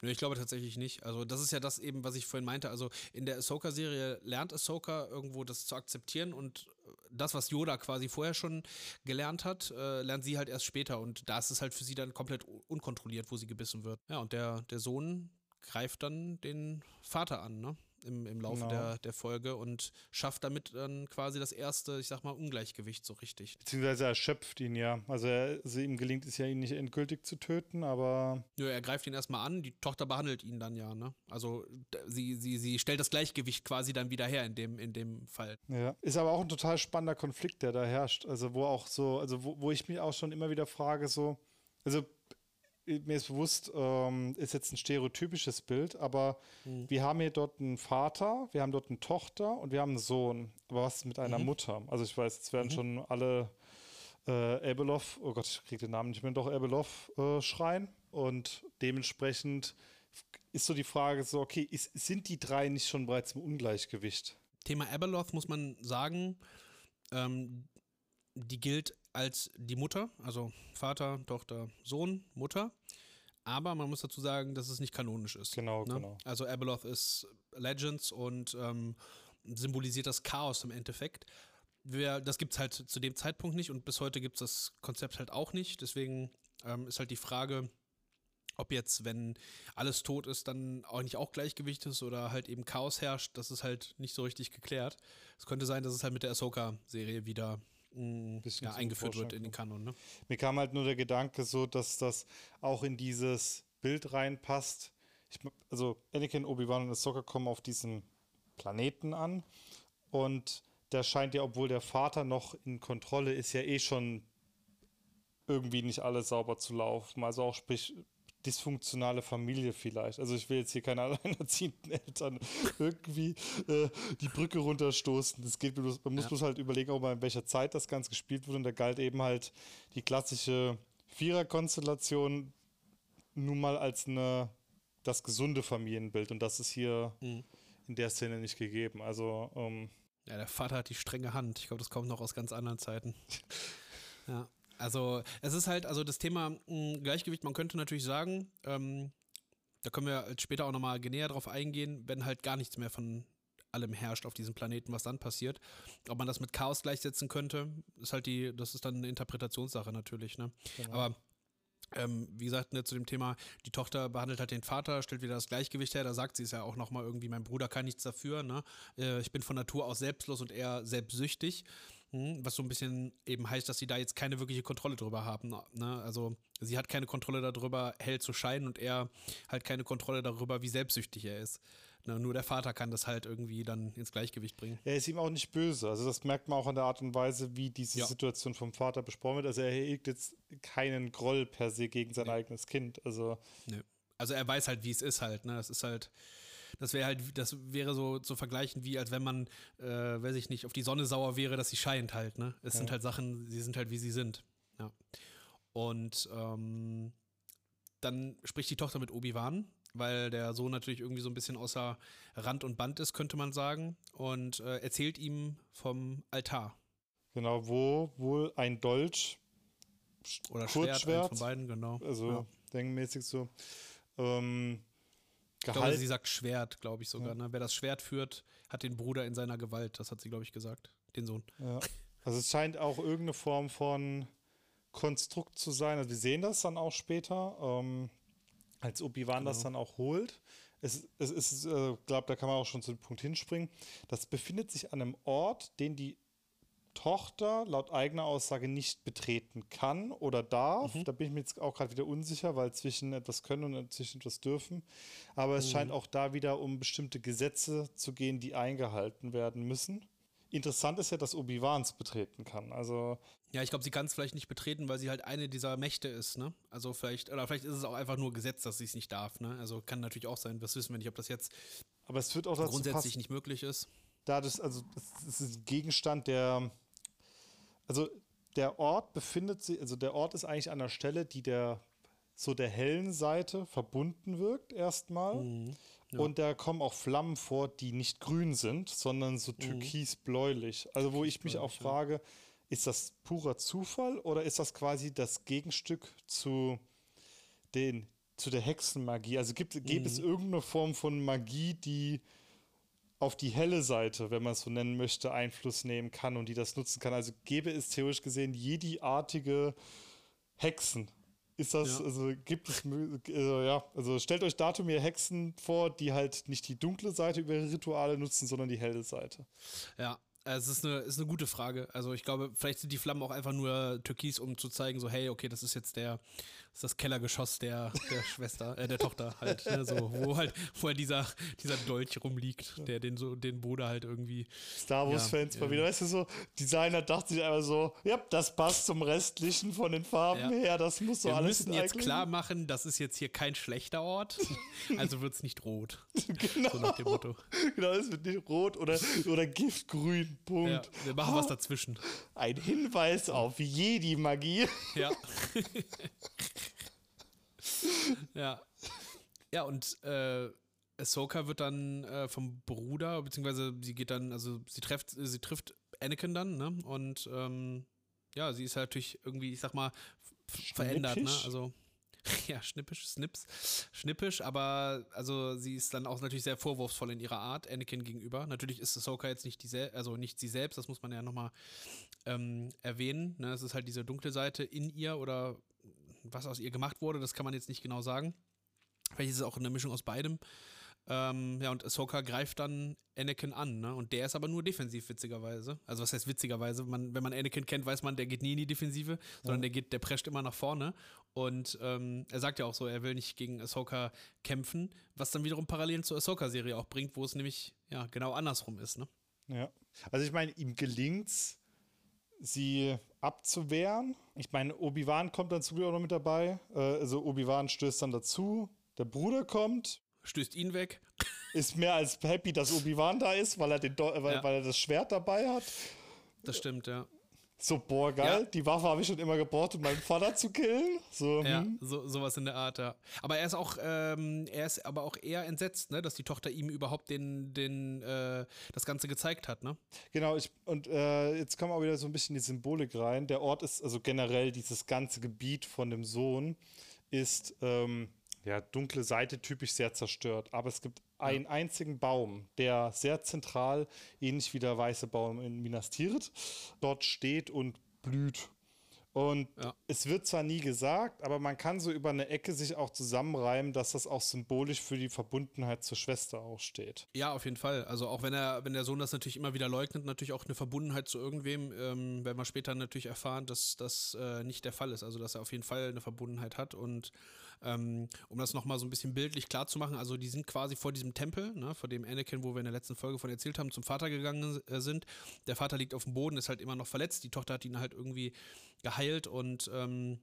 C: Ich glaube tatsächlich nicht. Also, das ist ja das eben, was ich vorhin meinte. Also, in der Ahsoka-Serie lernt Ahsoka irgendwo das zu akzeptieren und das, was Yoda quasi vorher schon gelernt hat, äh, lernt sie halt erst später. Und da ist es halt für sie dann komplett unkontrolliert, wo sie gebissen wird. Ja, und der, der Sohn greift dann den Vater an, ne? Im, im Laufe
B: Genau.
C: der, der Folge und schafft damit dann quasi das erste, ich sag mal, Ungleichgewicht so richtig.
B: beziehungsweise er schöpft ihn ja. Also, er, also ihm gelingt es ja, ihn nicht endgültig zu töten, aber
C: Nö, er greift ihn erstmal an, die Tochter behandelt ihn dann ja, ne? Also sie, sie, sie stellt das Gleichgewicht quasi dann wieder her in dem, in dem Fall.
B: Ja, ist aber auch ein total spannender Konflikt, der da herrscht. Also, wo auch so, also wo, wo ich mich auch schon immer wieder frage, so, also mir ist bewusst, ähm, ist jetzt ein stereotypisches Bild, aber
C: Mhm.
B: wir haben hier dort einen Vater, wir haben dort eine Tochter und wir haben einen Sohn. Aber was mit einer
C: Mhm.
B: Mutter? Also ich weiß, jetzt werden schon alle äh, Abeloff, oh Gott, ich kriege den Namen nicht mehr, doch Abeloff äh, schreien. Und dementsprechend ist so die Frage so, okay, ist, sind die drei nicht schon bereits im Ungleichgewicht?
C: Thema Abeloth muss man sagen, ähm, die gilt als die Mutter, also Vater, Tochter, Sohn, Mutter. Aber man muss dazu sagen, dass es nicht kanonisch ist.
B: Genau,
C: ne?
B: genau.
C: Also Abeloth ist Legends und ähm, symbolisiert das Chaos im Endeffekt. Wir, das gibt es halt zu dem Zeitpunkt nicht und bis heute gibt es das Konzept halt auch nicht. Deswegen ähm, ist halt die Frage, ob jetzt, wenn alles tot ist, dann auch nicht auch Gleichgewicht ist oder halt eben Chaos herrscht, das ist halt nicht so richtig geklärt. Es könnte sein, dass es halt mit der Ahsoka-Serie wieder mh,
B: Bisschen
C: ja,
B: zum
C: eingeführt wird in den Kanon. Ne?
B: Mir kam halt nur der Gedanke so, dass das auch in dieses Bild reinpasst. Ich, also Anakin, Obi-Wan und Ahsoka kommen auf diesen Planeten an und der scheint ja, obwohl der Vater noch in Kontrolle ist, ja eh schon irgendwie nicht alles sauber zu laufen. Also auch sprich dysfunktionale Familie vielleicht. Also ich will jetzt hier keine alleinerziehenden Eltern irgendwie äh, die Brücke runterstoßen. Das geht, bloß- man muss
C: Ja.
B: bloß halt überlegen, auch mal in welcher Zeit das Ganze gespielt wurde. Und da galt eben halt die klassische Vierer-Konstellation nun mal als eine das gesunde Familienbild. Und das ist hier
C: Mhm.
B: in der Szene nicht gegeben. Also ähm,
C: Ja, der Vater hat die strenge Hand. Ich glaube, das kommt noch aus ganz anderen Zeiten. ja. Also, es ist halt, also das Thema mh, Gleichgewicht, man könnte natürlich sagen, ähm, da können wir später auch nochmal näher drauf eingehen, wenn halt gar nichts mehr von allem herrscht auf diesem Planeten, was dann passiert. Ob man das mit Chaos gleichsetzen könnte, ist halt die, das ist dann eine Interpretationssache natürlich, ne?
B: Genau.
C: Aber ähm, wie gesagt, ne, zu dem Thema, die Tochter behandelt halt den Vater, stellt wieder das Gleichgewicht her, da sagt sie es ja auch nochmal irgendwie, mein Bruder kann nichts dafür, ne? Äh, ich bin von Natur aus selbstlos und eher selbstsüchtig. Hm, Was so ein bisschen eben heißt, dass sie da jetzt keine wirkliche Kontrolle drüber haben. Ne? Also sie hat keine Kontrolle darüber, hell zu scheinen und er halt keine Kontrolle darüber, wie selbstsüchtig er ist. Ne? Nur der Vater kann das halt irgendwie dann ins Gleichgewicht bringen.
B: Er ist ihm auch nicht böse. Also das merkt man auch an der Art und Weise, wie diese
C: Ja.
B: Situation vom Vater besprochen wird. Also er hegt jetzt keinen Groll per se gegen sein eigenes Kind. Also
C: Nö. Also er weiß halt, wie es ist halt, ne? Das ist halt, das wäre halt, das wäre so zu vergleichen, wie als wenn man, äh, weiß ich nicht, auf die Sonne sauer wäre, dass sie scheint halt, ne? Es sind halt Sachen, sie sind halt, wie sie sind. Ja. Und ähm, dann spricht die Tochter mit Obi-Wan, weil der Sohn natürlich irgendwie so ein bisschen außer Rand und Band ist, könnte man sagen, und äh, erzählt ihm vom Altar.
B: genau, wo wohl ein Dolch,
C: Oder Schwert,
B: Kurzschwert,
C: von beiden, genau.
B: also
C: ja.
B: denkenmäßig so, ähm,
C: Ich glaube,
B: Gehalt,
C: sie sagt Schwert, glaube ich sogar. Ne? Wer das Schwert führt, hat den Bruder in seiner Gewalt. Das hat sie, glaube ich, gesagt. Den Sohn.
B: Ja. Also es scheint auch irgendeine Form von Konstrukt zu sein. Also wir sehen das dann auch später, ähm, als Obi-Wan das
C: Genau.
B: dann auch holt. Es, es ist, äh, glaube da kann man auch schon zu dem Punkt hinspringen. Das befindet sich an einem Ort, den die Tochter laut eigener Aussage nicht betreten kann oder darf. Da bin ich mir jetzt auch gerade wieder unsicher, weil zwischen etwas können und zwischen etwas dürfen. Aber es scheint auch da wieder um bestimmte Gesetze zu gehen, die eingehalten werden müssen. Interessant ist ja, dass Obi-Wan es betreten kann. Also,
C: Ja, ich glaube, sie kann es vielleicht nicht betreten, weil sie halt eine dieser Mächte ist, ne? Also vielleicht, oder vielleicht ist es auch einfach nur Gesetz, dass sie es nicht darf, ne? Also kann natürlich auch sein, das wissen wir nicht, ob das jetzt
B: aber es wird auch dazu
C: grundsätzlich
B: passen,
C: nicht möglich ist.
B: da das, also das ist ein Gegenstand, der, also der Ort befindet sich, also der Ort ist eigentlich an der Stelle, die der so der hellen Seite verbunden wirkt erstmal.
C: Mhm. Ja.
B: Und da kommen auch Flammen vor, die nicht grün sind, sondern so türkis-bläulich. Also wo ich mich auch
C: Mhm.
B: Frage, ist das purer Zufall oder ist das quasi das Gegenstück zu den zu der Hexenmagie? Also gibt, gibt es
C: Mhm.
B: irgendeine Form von Magie, die auf die helle Seite, wenn man es so nennen möchte, Einfluss nehmen kann und die das nutzen kann? Also gäbe es theoretisch gesehen Jedi-artige Hexen? Ist das,
C: Ja.
B: also gibt es, äh, ja, also stellt euch dazu mir Hexen vor, die halt nicht die dunkle Seite über ihre Rituale nutzen, sondern die helle Seite.
C: Ja, es ist eine, ist eine gute Frage. Also ich glaube, vielleicht sind die Flammen auch einfach nur türkis, um zu zeigen, so, hey, okay, das ist jetzt der, ist das Kellergeschoss der, der Schwester, äh, der Tochter halt, ne, so, wo halt, wo halt dieser, dieser Dolch rumliegt, der den so, den Bruder halt irgendwie.
B: Star Wars-Fans
C: Ja,
B: mal wieder, weißt du so, Designer dachte sich einfach so, ja, das passt zum restlichen von den Farben
C: Ja.
B: her, das muss so
C: Wir
B: alles
C: müssen
B: in
C: jetzt klar machen, das ist jetzt hier kein schlechter Ort, also wird es nicht rot.
B: Genau,
C: So nach dem Motto.
B: genau, es wird nicht rot oder, oder giftgrün, Punkt.
C: Ja, wir machen was dazwischen.
B: Ein Hinweis auf Jedi-Magie.
C: Ja. ja. Ja, und äh, Ahsoka wird dann äh, vom Bruder, beziehungsweise sie geht dann, also sie trifft, sie trifft Anakin dann, ne? Und ähm, ja, sie ist halt natürlich irgendwie, ich sag mal, verändert, ne? Also ja, schnippisch, snips, schnippisch, aber also sie ist dann auch natürlich sehr vorwurfsvoll in ihrer Art Anakin gegenüber. Natürlich ist Ahsoka jetzt nicht die sel also nicht sie selbst, das muss man ja nochmal ähm, erwähnen. Ne? Es ist halt diese dunkle Seite in ihr oder was aus ihr gemacht wurde, das kann man jetzt nicht genau sagen. Vielleicht ist es auch eine Mischung aus beidem. Ähm, ja, und Ahsoka greift dann Anakin an, ne? Und der ist aber nur defensiv, witzigerweise. Also, was heißt witzigerweise? Man, wenn man Anakin kennt, weiß man, der geht nie in die Defensive, sondern der geht, der prescht immer nach vorne. Und ähm, er sagt ja auch so, er will nicht gegen Ahsoka kämpfen, was dann wiederum Parallelen zur Ahsoka-Serie auch bringt, wo es nämlich ja genau andersrum ist, ne?
B: Ja. Also ich meine, ihm gelingt's, sie abzuwehren. Ich meine, Obi-Wan kommt dann zum Glück auch noch mit dabei. Äh, also Obi-Wan stößt dann dazu. Der Bruder kommt,
C: Stößt ihn weg.
B: ist mehr als happy, dass Obi-Wan da ist, weil er, den Do weil,
C: Ja.
B: weil er das Schwert dabei hat.
C: Das stimmt, ja.
B: So, boah, geil,
C: Ja.
B: die Waffe habe ich schon immer gebraucht, um meinen Vater zu killen. So,
C: Ja,
B: hm.
C: so, sowas in der Art, ja. Aber er ist auch, ähm, er ist aber auch eher entsetzt, ne, dass die Tochter ihm überhaupt den, den, äh, das Ganze gezeigt hat, ne?
B: Genau, ich, und äh, jetzt kommen wir auch wieder so ein bisschen in die Symbolik rein. Der Ort ist, also generell dieses ganze Gebiet von dem Sohn ist, ähm, ja, dunkle Seite typisch sehr zerstört. Aber es gibt einen einzigen Baum, der sehr zentral, ähnlich wie der weiße Baum in Minas Tirith, dort steht und blüht. Und
C: Ja.
B: es wird zwar nie gesagt, aber man kann so über eine Ecke sich auch zusammenreimen, dass das auch symbolisch für die Verbundenheit zur Schwester auch steht.
C: Ja, auf jeden Fall. Also auch wenn er, wenn der Sohn das natürlich immer wieder leugnet, natürlich auch eine Verbundenheit zu irgendwem, ähm, werden wir später natürlich erfahren, dass das äh, nicht der Fall ist. Also dass er auf jeden Fall eine Verbundenheit hat. Und ähm, um das nochmal so ein bisschen bildlich klar zu machen, also die sind quasi vor diesem Tempel, ne, vor dem Anakin, wo wir in der letzten Folge von erzählt haben, zum Vater gegangen äh, sind. Der Vater liegt auf dem Boden, ist halt immer noch verletzt. Die Tochter hat ihn halt irgendwie geheilt und ähm,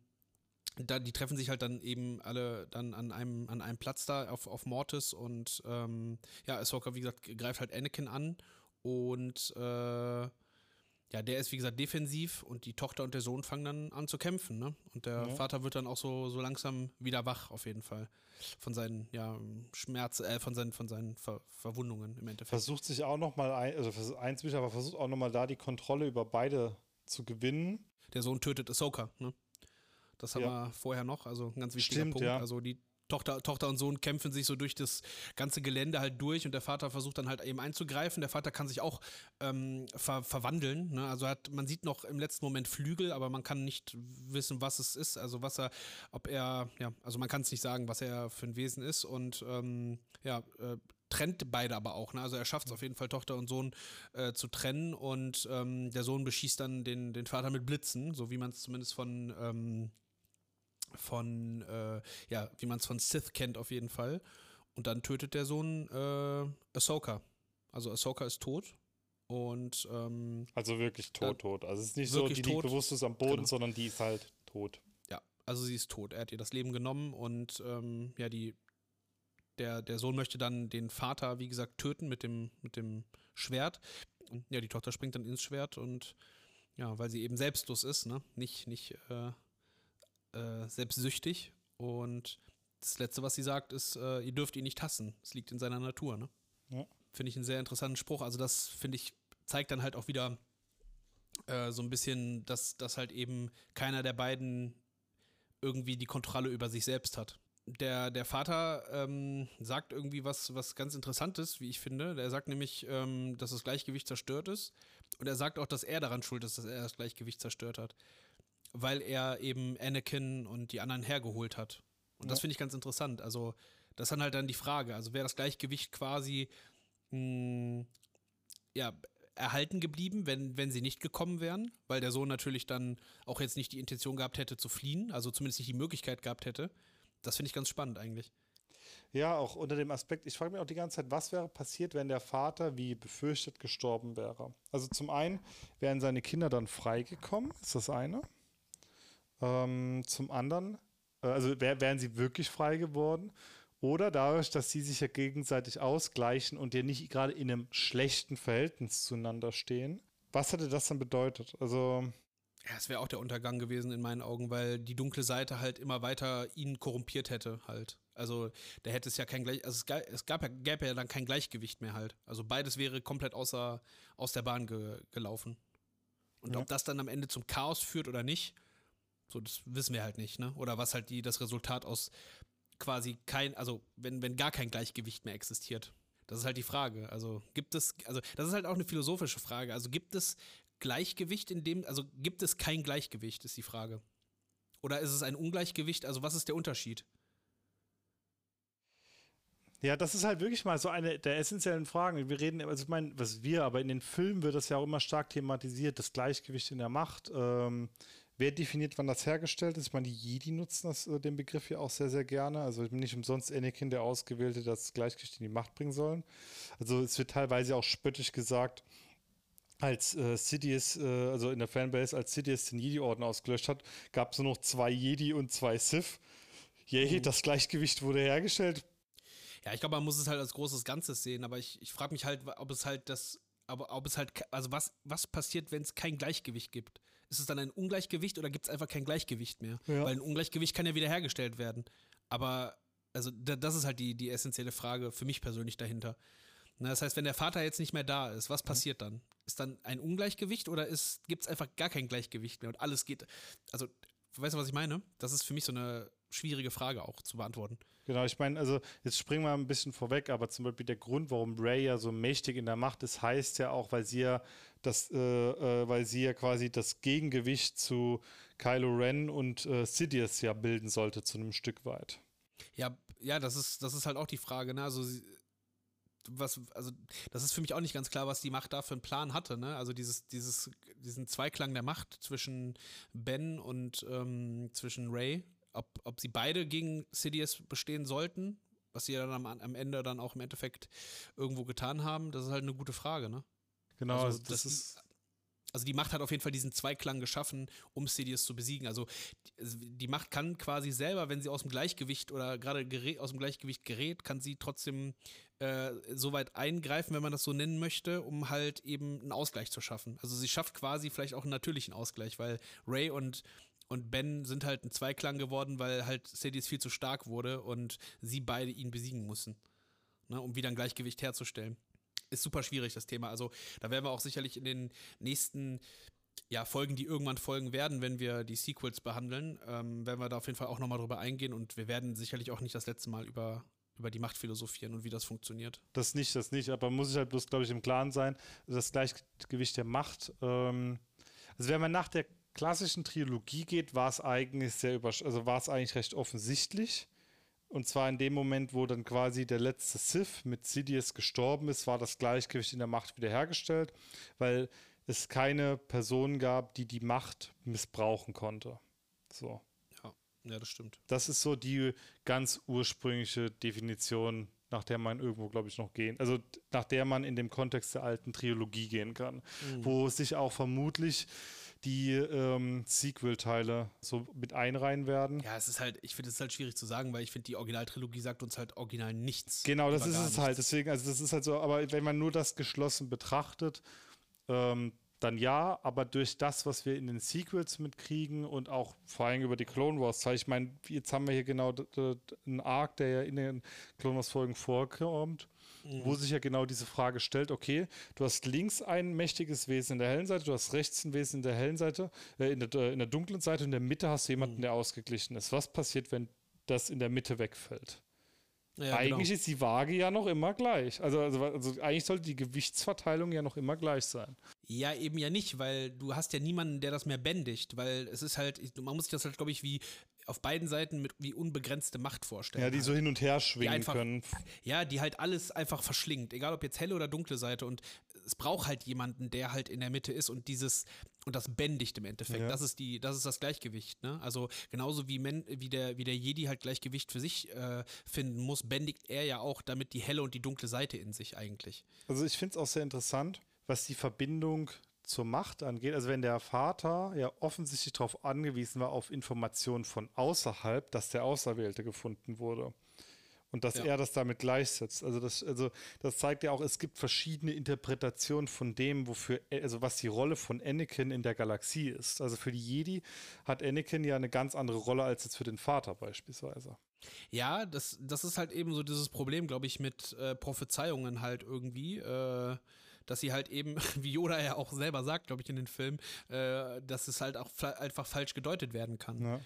C: da, die treffen sich halt dann eben alle dann an einem, an einem Platz da auf, auf Mortis und ähm, ja, Ahsoka, wie gesagt, greift halt Anakin an und äh, ja, der ist wie gesagt defensiv und die Tochter und der Sohn fangen dann an zu kämpfen, ne? Und der
B: Ja.
C: Vater wird dann auch so, so langsam wieder wach, auf jeden Fall. Von seinen, ja, Schmerz, äh, von seinen, von seinen Ver Verwundungen im Endeffekt.
B: versucht sich auch noch mal ein, also eins mich, aber versucht auch noch mal da die Kontrolle über beide zu gewinnen.
C: Der Sohn tötet Ahsoka, ne? Das haben
B: Ja.
C: wir vorher noch, also ein ganz wichtiger
B: Stimmt,
C: Punkt.
B: ja.
C: Also die Tochter, Tochter und Sohn kämpfen sich so durch das ganze Gelände halt durch und der Vater versucht dann halt eben einzugreifen. Der Vater kann sich auch ähm, ver verwandeln. Ne? Also hat, man sieht noch im letzten Moment Flügel, aber man kann nicht wissen, was es ist. Also was er, ob er, ja, also man kann es nicht sagen, was er für ein Wesen ist und ähm, ja, äh, trennt beide aber auch. Ne? Also er schafft es auf jeden Fall, Tochter und Sohn äh, zu trennen und ähm, der Sohn beschießt dann den, den Vater mit Blitzen, so wie man es zumindest von, ähm, von äh, ja, wie man es von Sith kennt auf jeden Fall. Und dann tötet der Sohn äh, Ahsoka. Also Ahsoka ist tot und ähm,
B: Also wirklich tot,
C: Ja,
B: tot. Also es ist nicht so, die liegt
C: tot.
B: bewusstlos am Boden,
C: Genau.
B: sondern die ist halt tot.
C: ja, also sie ist tot. Er hat ihr das Leben genommen und ähm, ja, die, der, der Sohn möchte dann den Vater, wie gesagt, töten mit dem, mit dem Schwert. Und ja, die Tochter springt dann ins Schwert und ja, weil sie eben selbstlos ist, ne? Nicht, nicht äh, äh, selbstsüchtig. Und das Letzte, was sie sagt, ist, äh, ihr dürft ihn nicht hassen. Es liegt in seiner Natur, ne?
B: Ja.
C: Finde ich einen sehr interessanten Spruch. Also das, finde ich, zeigt dann halt auch wieder äh, so ein bisschen, dass, dass halt eben keiner der beiden irgendwie die Kontrolle über sich selbst hat. Der, der Vater ähm, sagt irgendwie was, was ganz Interessantes, wie ich finde. Der sagt nämlich, ähm, dass das Gleichgewicht zerstört ist. Und er sagt auch, dass er daran schuld ist, dass er das Gleichgewicht zerstört hat. Weil er eben Anakin und die anderen hergeholt hat. Und das
B: Ja.
C: finde ich ganz interessant. Also, das ist dann halt dann die Frage. Also, wäre das Gleichgewicht quasi, mh, ja, erhalten geblieben, wenn, wenn sie nicht gekommen wären, weil der Sohn natürlich dann auch jetzt nicht die Intention gehabt hätte zu fliehen, also zumindest nicht die Möglichkeit gehabt hätte. Das finde ich ganz spannend eigentlich.
B: Ja, auch unter dem Aspekt, ich frage mich auch die ganze Zeit, was wäre passiert, wenn der Vater wie befürchtet gestorben wäre? Also zum einen wären seine Kinder dann freigekommen, ist das eine. Ähm, zum anderen, äh, also wär, wären sie wirklich frei geworden. Oder dadurch, dass sie sich ja gegenseitig ausgleichen und ja nicht gerade in einem schlechten Verhältnis zueinander stehen. Was hätte das dann bedeutet? Also.
C: Ja, es wäre auch der Untergang gewesen in meinen Augen, weil die dunkle Seite halt immer weiter ihn korrumpiert hätte halt. Also da hätte es ja kein Gleich, also es, gab, es gab ja, gäbe ja dann kein Gleichgewicht mehr halt. Also beides wäre komplett außer, aus der Bahn ge, gelaufen. Und ja. ob das dann am Ende zum Chaos führt oder nicht, so das wissen wir halt nicht, ne? Oder was halt die, das Resultat aus quasi kein, also wenn, wenn gar kein Gleichgewicht mehr existiert. Das ist halt die Frage. Also gibt es, also das ist halt auch eine philosophische Frage. Also gibt es Gleichgewicht in dem, also gibt es kein Gleichgewicht, ist die Frage. Oder ist es ein Ungleichgewicht? Also was ist der Unterschied?
B: Ja, das ist halt wirklich mal so eine der essentiellen Fragen. Wir reden, also ich meine, was wir, aber in den Filmen wird das ja auch immer stark thematisiert, das Gleichgewicht in der Macht. Ähm, wer definiert, wann das hergestellt ist? Ich meine, die Jedi nutzen das, äh, den Begriff ja auch sehr, sehr gerne. Also nicht umsonst Anakin, der Ausgewählte, das Gleichgewicht in die Macht bringen sollen. Also es wird teilweise auch spöttisch gesagt, als äh, Sidious, äh, also in der Fanbase, als Sidious den Jedi-Orden ausgelöscht hat, gab es nur noch zwei Jedi und zwei Sith. Yay, mhm. das Gleichgewicht wurde hergestellt.
C: Ja, ich glaube, man muss es halt als großes Ganzes sehen, aber ich, ich frage mich halt, ob es halt das, aber ob es halt, also was, was passiert, wenn es kein Gleichgewicht gibt? Ist es dann ein Ungleichgewicht oder gibt es einfach kein Gleichgewicht mehr? Ja. Weil ein Ungleichgewicht kann ja wiederhergestellt werden. Aber, also, das ist halt die, die essentielle Frage für mich persönlich dahinter. Na, das heißt, wenn der Vater jetzt nicht mehr da ist, was passiert dann? Ist dann ein Ungleichgewicht oder gibt es einfach gar kein Gleichgewicht mehr und alles geht? Also, weißt du, was ich meine? Das ist für mich so eine schwierige Frage auch zu beantworten.
B: Genau, ich meine, also jetzt springen wir ein bisschen vorweg, aber zum Beispiel der Grund, warum Ray ja so mächtig in der Macht ist, heißt ja auch, weil sie ja das, äh, äh, weil sie ja quasi das Gegengewicht zu Kylo Ren und äh, Sidious ja bilden sollte zu einem Stück weit.
C: Ja, ja, das ist, das ist halt auch die Frage, ne? Also sie, was, also das ist für mich auch nicht ganz klar, was die Macht da für einen Plan hatte, ne? Also dieses, dieses, diesen Zweiklang der Macht zwischen Ben und ähm, zwischen Ray ob, ob sie beide gegen Sidious bestehen sollten, was sie ja dann am, am, Ende dann auch im Endeffekt irgendwo getan haben, das ist halt eine gute Frage, ne?
B: Genau, also, also das, das ist
C: also die Macht hat auf jeden Fall diesen Zweiklang geschaffen, um Sidious zu besiegen. Also die Macht kann quasi selber, wenn sie aus dem Gleichgewicht oder gerade aus dem Gleichgewicht gerät, kann sie trotzdem äh, so weit eingreifen, wenn man das so nennen möchte, um halt eben einen Ausgleich zu schaffen. Also sie schafft quasi vielleicht auch einen natürlichen Ausgleich, weil Ray und und Ben sind halt ein Zweiklang geworden, weil halt Sidious viel zu stark wurde und sie beide ihn besiegen mussten, ne, um wieder ein Gleichgewicht herzustellen. Ist super schwierig, das Thema. Also da werden wir auch sicherlich in den nächsten ja, Folgen, die irgendwann folgen werden, wenn wir die Sequels behandeln, ähm, werden wir da auf jeden Fall auch nochmal drüber eingehen und wir werden sicherlich auch nicht das letzte Mal über, über die Macht philosophieren und wie das funktioniert.
B: Das nicht, das nicht, aber muss ich halt bloß, glaube ich, im Klaren sein, das Gleichgewicht der Macht. Ähm, also wenn man nach der klassischen Trilogie geht, war es eigentlich sehr über, also war es eigentlich recht offensichtlich. Und zwar in dem Moment, wo dann quasi der letzte Sith mit Sidious gestorben ist, war das Gleichgewicht in der Macht wiederhergestellt, weil es keine Person gab, die die Macht missbrauchen konnte. So.
C: Ja, ja, das stimmt.
B: Das ist so die ganz ursprüngliche Definition, nach der man irgendwo, glaube ich, noch gehen, also nach der man in dem Kontext der alten Trilogie gehen kann, mhm. wo sich auch vermutlich die ähm, Sequel-Teile so mit einreihen werden.
C: Ja, es ist halt, ich finde es halt schwierig zu sagen, weil ich finde, die Originaltrilogie sagt uns halt original nichts.
B: Genau, das ist es halt. Deswegen, also das ist halt so, aber wenn man nur das geschlossen betrachtet, ähm, dann ja, aber durch das, was wir in den Sequels mitkriegen und auch vor allem über die Clone Wars ich meine, jetzt haben wir hier genau einen Arc, der ja in den Clone Wars Folgen vorkommt mhm. wo sich ja genau diese Frage stellt, okay, du hast links ein mächtiges Wesen in der hellen Seite, du hast rechts ein Wesen in der hellen Seite, äh, in, der, äh, in der dunklen Seite und in der Mitte hast du jemanden, mhm. der ausgeglichen ist. Was passiert, wenn das in der Mitte wegfällt? Ja, eigentlich genau. ist die Waage ja noch immer gleich. Also, also, also, eigentlich sollte die Gewichtsverteilung ja noch immer gleich sein.
C: Ja, eben ja nicht, weil du hast ja niemanden, der das mehr bändigt, weil es ist halt, man muss sich das halt, glaube ich, wie auf beiden Seiten mit wie unbegrenzte Macht vorstellen.
B: Ja, die
C: halt.
B: so hin und her schwingen
C: einfach,
B: können.
C: Ja, die halt alles einfach verschlingt, egal ob jetzt helle oder dunkle Seite. Und es braucht halt jemanden, der halt in der Mitte ist und dieses und das bändigt im Endeffekt.
B: Ja.
C: Das ist die, das ist das Gleichgewicht. Ne? Also genauso wie, Men, wie der wie der Jedi halt Gleichgewicht für sich äh, finden muss, bändigt er ja auch damit die helle und die dunkle Seite in sich eigentlich.
B: Also ich finde es auch sehr interessant, was die Verbindung zur Macht angeht. Also wenn der Vater ja offensichtlich darauf angewiesen war, auf Informationen von außerhalb, dass der Auserwählte gefunden wurde. Und dass
C: Ja.
B: er das damit gleichsetzt. Also das, also das zeigt ja auch, es gibt verschiedene Interpretationen von dem, wofür, also was die Rolle von Anakin in der Galaxie ist. Also für die Jedi hat Anakin ja eine ganz andere Rolle als jetzt für den Vater beispielsweise.
C: Ja, das, das ist halt eben so dieses Problem, glaube ich, mit äh, Prophezeiungen halt irgendwie, äh, dass sie halt eben, wie Yoda ja auch selber sagt, glaube ich, in den Filmen, äh, dass es halt auch fa- einfach falsch gedeutet werden kann.
B: Ja.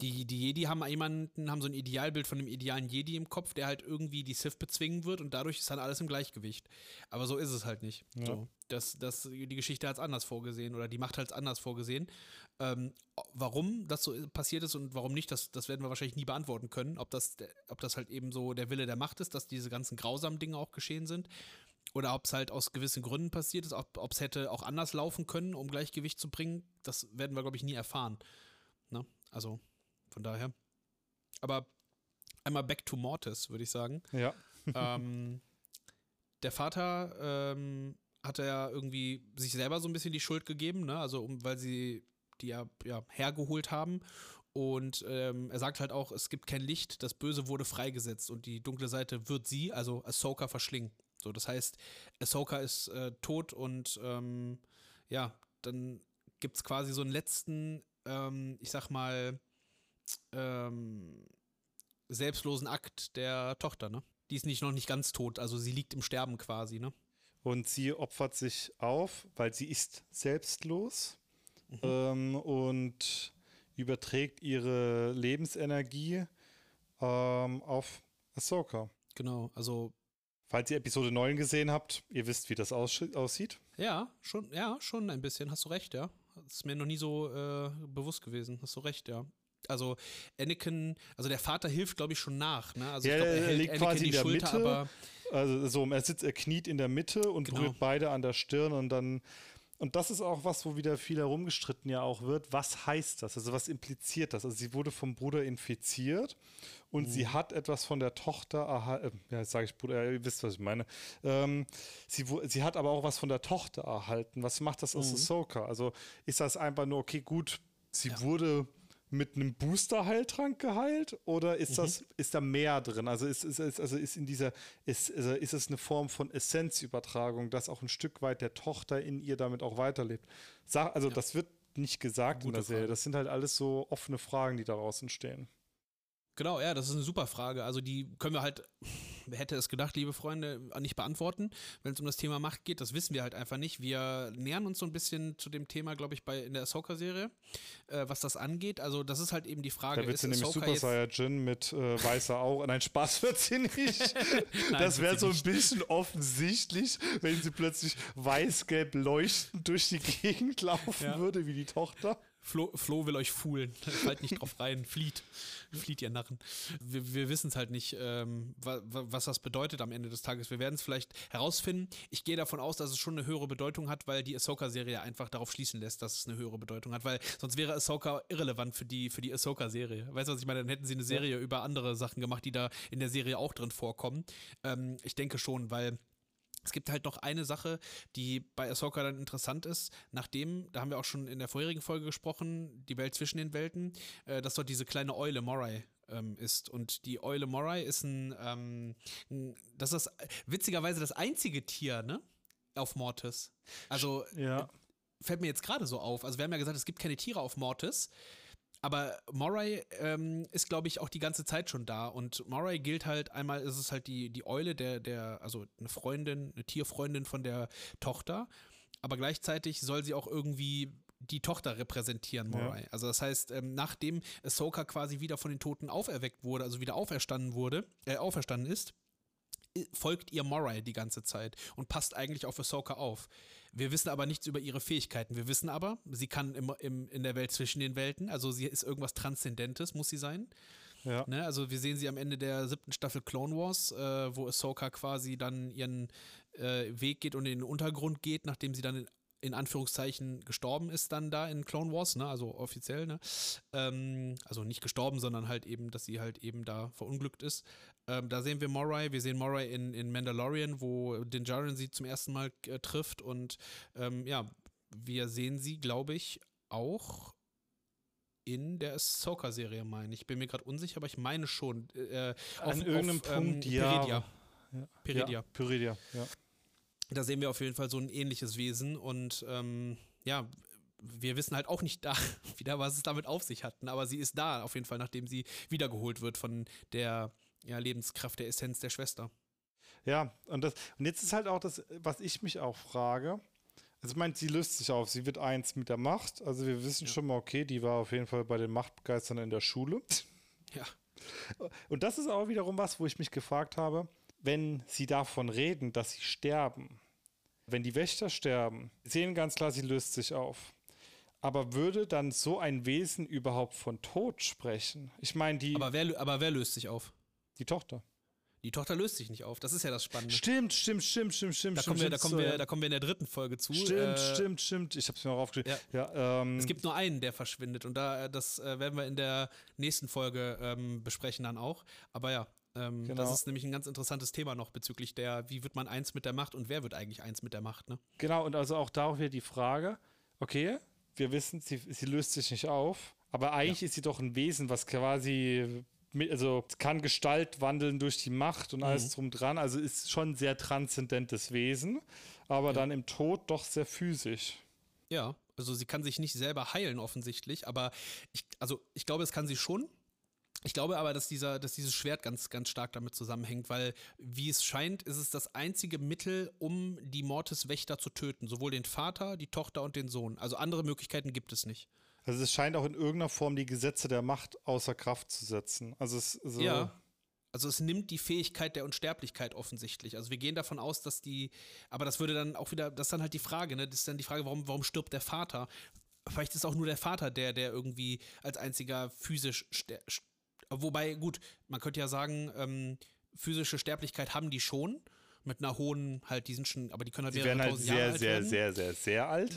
C: Die, die Jedi haben jemanden, haben so ein Idealbild von einem idealen Jedi im Kopf, der halt irgendwie die Sith bezwingen wird und dadurch ist dann alles im Gleichgewicht. Aber so ist es halt nicht.
B: Ja.
C: So, das, das, die Geschichte hat es anders vorgesehen oder die Macht hat es anders vorgesehen. Ähm, warum das so passiert ist und warum nicht, das, das werden wir wahrscheinlich nie beantworten können. Ob das, ob das halt eben so der Wille der Macht ist, dass diese ganzen grausamen Dinge auch geschehen sind. Oder ob es halt aus gewissen Gründen passiert ist, ob es hätte auch anders laufen können, um Gleichgewicht zu bringen, das werden wir, glaube ich, nie erfahren. Ne? Also, von daher. Aber einmal back to Mortis, würde ich sagen.
B: Ja.
C: ähm, der Vater ähm, hatte ja irgendwie sich selber so ein bisschen die Schuld gegeben, ne? Also, um, weil sie die ja, ja hergeholt haben. Und ähm, er sagt halt auch, es gibt kein Licht, das Böse wurde freigesetzt und die dunkle Seite wird sie, also Ahsoka, verschlingen. So, das heißt, Ahsoka ist äh, tot und ähm, ja, dann gibt es quasi so einen letzten, ähm, ich sag mal, ähm, selbstlosen Akt der Tochter, ne? Die ist nicht noch nicht ganz tot, also sie liegt im Sterben quasi, ne?
B: Und sie opfert sich auf, weil sie ist selbstlos ähm, und überträgt ihre Lebensenergie ähm, auf Ahsoka.
C: Genau, also
B: Falls ihr Episode 9 gesehen habt, ihr wisst, wie das aussieht.
C: ja, schon, ja, schon ein bisschen, hast du recht, ja. Das ist mir noch nie so äh, bewusst gewesen, hast du recht, ja. Also Anakin, also der Vater hilft, glaube ich, schon nach, ne? Also
B: Ja,
C: ich glaube,
B: er
C: er
B: liegt
C: Anakin
B: quasi in der
C: Schulter,
B: Mitte.
C: aber
B: Also so, er sitzt, er kniet in der Mitte und
C: Genau.
B: berührt beide an der Stirn und dann und das ist auch was, wo wieder viel herumgestritten ja auch wird. Was heißt das? Also was impliziert das? Also sie wurde vom Bruder infiziert und
C: Mhm.
B: sie hat etwas von der Tochter erhalten. Ja, jetzt sage ich Bruder, ja, ihr wisst, was ich meine. Ähm, sie, sie hat aber auch was von der Tochter erhalten. Was macht das aus
C: Mhm.
B: Ahsoka? Also ist das einfach nur, okay, gut, sie
C: Ja.
B: wurde mit einem Booster-Heiltrank geheilt oder
C: Mhm.
B: ist das ist da mehr drin? Also ist, ist, ist also ist in dieser ist, also ist es eine Form von Essenzübertragung, dass auch ein Stück weit der Tochter in ihr damit auch weiterlebt. Sag, also das wird nicht gesagt in
C: Gute
B: der Serie.
C: Frage.
B: Das sind halt alles so offene Fragen, die daraus entstehen.
C: Genau, ja, das ist eine super Frage. Also die können wir halt, wer hätte es gedacht, liebe Freunde, nicht beantworten, wenn es um das Thema Macht geht. Das wissen wir halt einfach nicht. Wir nähern uns so ein bisschen zu dem Thema, glaube ich, bei in der Ahsoka-Serie, äh, was das angeht. Also das ist halt eben die Frage,
B: Da wird sie nämlich
C: Ahsoka
B: Super Saiyajin mit äh, weißer Auge. Nein, Spaß wird sie nicht.
C: Nein,
B: das wäre so ein bisschen offensichtlich, wenn sie plötzlich weiß-gelb leuchtend durch die Gegend laufen
C: Ja.
B: würde, wie die Tochter.
C: Flo, Flo will euch foolen. Fallt nicht drauf rein. Flieht. Flieht, ihr Narren. Wir, wir wissen es halt nicht, ähm, wa, wa, was das bedeutet am Ende des Tages. Wir werden es vielleicht herausfinden. Ich gehe davon aus, dass es schon eine höhere Bedeutung hat, weil die Ahsoka-Serie einfach darauf schließen lässt, dass es eine höhere Bedeutung hat. Weil sonst wäre Ahsoka irrelevant für die, für die Ahsoka-Serie. Weißt du, was ich meine? Dann hätten sie eine Serie über andere Sachen gemacht, die da in der Serie auch drin vorkommen. Ähm, ich denke schon, weil. Es gibt halt noch eine Sache, die bei Ahsoka dann interessant ist, nachdem, da haben wir auch schon in der vorherigen Folge gesprochen, die Welt zwischen den Welten, äh, dass dort diese kleine Eule Morai ähm, ist. Und die Eule Morai ist ein, ähm, ein, das ist witzigerweise das einzige Tier, ne? Auf Mortis. Also
B: Ja.
C: fällt mir jetzt gerade so auf. Also wir haben ja gesagt, es gibt keine Tiere auf Mortis. Aber Moray ähm, ist, glaube ich, auch die ganze Zeit schon da. Und Moray gilt halt, einmal ist es halt die, die Eule, der, der, also eine Freundin, eine Tierfreundin von der Tochter. Aber gleichzeitig soll sie auch irgendwie die Tochter repräsentieren, Moray. Also das heißt, ähm, nachdem Ahsoka quasi wieder von den Toten auferweckt wurde, also wieder auferstanden wurde, äh, auferstanden ist, folgt ihr Morai die ganze Zeit und passt eigentlich auf Ahsoka auf. Wir wissen aber nichts über ihre Fähigkeiten. Wir wissen aber, sie kann im, im, in der Welt zwischen den Welten, also sie ist irgendwas Transzendentes, muss sie sein.
B: Ja.
C: Ne? Also wir sehen sie am Ende der siebten Staffel Clone Wars, äh, wo Ahsoka quasi dann ihren äh, Weg geht und in den Untergrund geht, nachdem sie dann in, Anführungszeichen gestorben ist dann da in Clone Wars, ne? also offiziell, ne? Ähm, also nicht gestorben, sondern halt eben, dass sie halt eben da verunglückt ist. Ähm, da sehen wir Morai, wir sehen Morai in, in Mandalorian, wo Din Djarin sie zum ersten Mal äh, trifft und ähm, ja, wir sehen sie, glaube ich, auch in der Ahsoka-Serie, meine ich. Bin mir gerade unsicher, aber ich meine schon. Äh,
B: An irgendeinem Punkt,
C: ähm,
B: ja.
C: Peredia.
B: Ja.
C: Peredia.
B: Ja, Peredia, ja.
C: Da sehen wir auf jeden Fall so ein ähnliches Wesen und ähm, ja, wir wissen halt auch nicht da wieder, was es damit auf sich hatten, aber sie ist da auf jeden Fall, nachdem sie wiedergeholt wird von der ja, Lebenskraft der Essenz der Schwester.
B: Ja, und, das, und jetzt ist halt auch das, was ich mich auch frage. Also, ich meine, sie löst sich auf, sie wird eins mit der Macht. Also, wir wissen
C: Ja.
B: schon mal, okay, die war auf jeden Fall bei den Machtbegeistern in der Schule.
C: Ja.
B: Und das ist auch wiederum was, wo ich mich gefragt habe, wenn sie davon reden, dass sie sterben, wenn die Wächter sterben, sehen ganz klar, sie löst sich auf. Aber würde dann so ein Wesen überhaupt von Tod sprechen? Ich meine, die,
C: Aber wer, aber wer löst sich auf?
B: die Tochter.
C: Die Tochter löst sich nicht auf. Das ist ja das Spannende.
B: Stimmt, stimmt, stimmt, stimmt, stimmt.
C: Da
B: stimmt,
C: kommen, wir, da, kommen
B: so,
C: wir, da kommen wir in der dritten Folge zu.
B: Stimmt,
C: Äh,
B: stimmt, stimmt. Ich habe es mir auch aufgeschrieben.
C: Ja.
B: Ja, ähm,
C: Es gibt nur einen, der verschwindet und da äh, das äh, werden wir in der nächsten Folge ähm, besprechen dann auch. Aber ja, ähm,
B: Genau.
C: das ist nämlich ein ganz interessantes Thema noch bezüglich der, wie wird man eins mit der Macht und wer wird eigentlich eins mit der Macht, ne?
B: genau, und also auch darauf wieder die Frage, okay, wir wissen, sie, sie löst sich nicht auf, aber eigentlich ist sie doch ein Wesen, was quasi, mit, also es kann Gestalt wandeln durch die Macht und alles
C: Mhm.
B: drum dran, also ist schon ein sehr transzendentes Wesen, aber dann im Tod doch sehr physisch.
C: Ja, also sie kann sich nicht selber heilen offensichtlich, aber ich, also ich glaube, das kann sie schon. Ich glaube aber, dass, dieser, dass dieses Schwert ganz, ganz stark damit zusammenhängt, weil, wie es scheint, ist es das einzige Mittel, um die Mortis-Wächter zu töten. Sowohl den Vater, die Tochter und den Sohn. Also andere Möglichkeiten gibt es nicht.
B: Also es scheint auch in irgendeiner Form die Gesetze der Macht außer Kraft zu setzen. Also es so,
C: Ja. Also es nimmt die Fähigkeit der Unsterblichkeit offensichtlich. Also wir gehen davon aus, dass die, aber das würde dann auch wieder, das ist dann halt die Frage, ne? Das ist dann die Frage, warum, warum stirbt der Vater? Vielleicht ist auch nur der Vater, der, der irgendwie als einziger physisch, ster- st- wobei, gut, man könnte ja sagen, ähm, physische Sterblichkeit haben die schon, mit einer hohen, halt, die sind schon, aber die können halt
B: werden halt
C: tausend Jahre
B: sehr, sehr, sehr, sehr, sehr alt.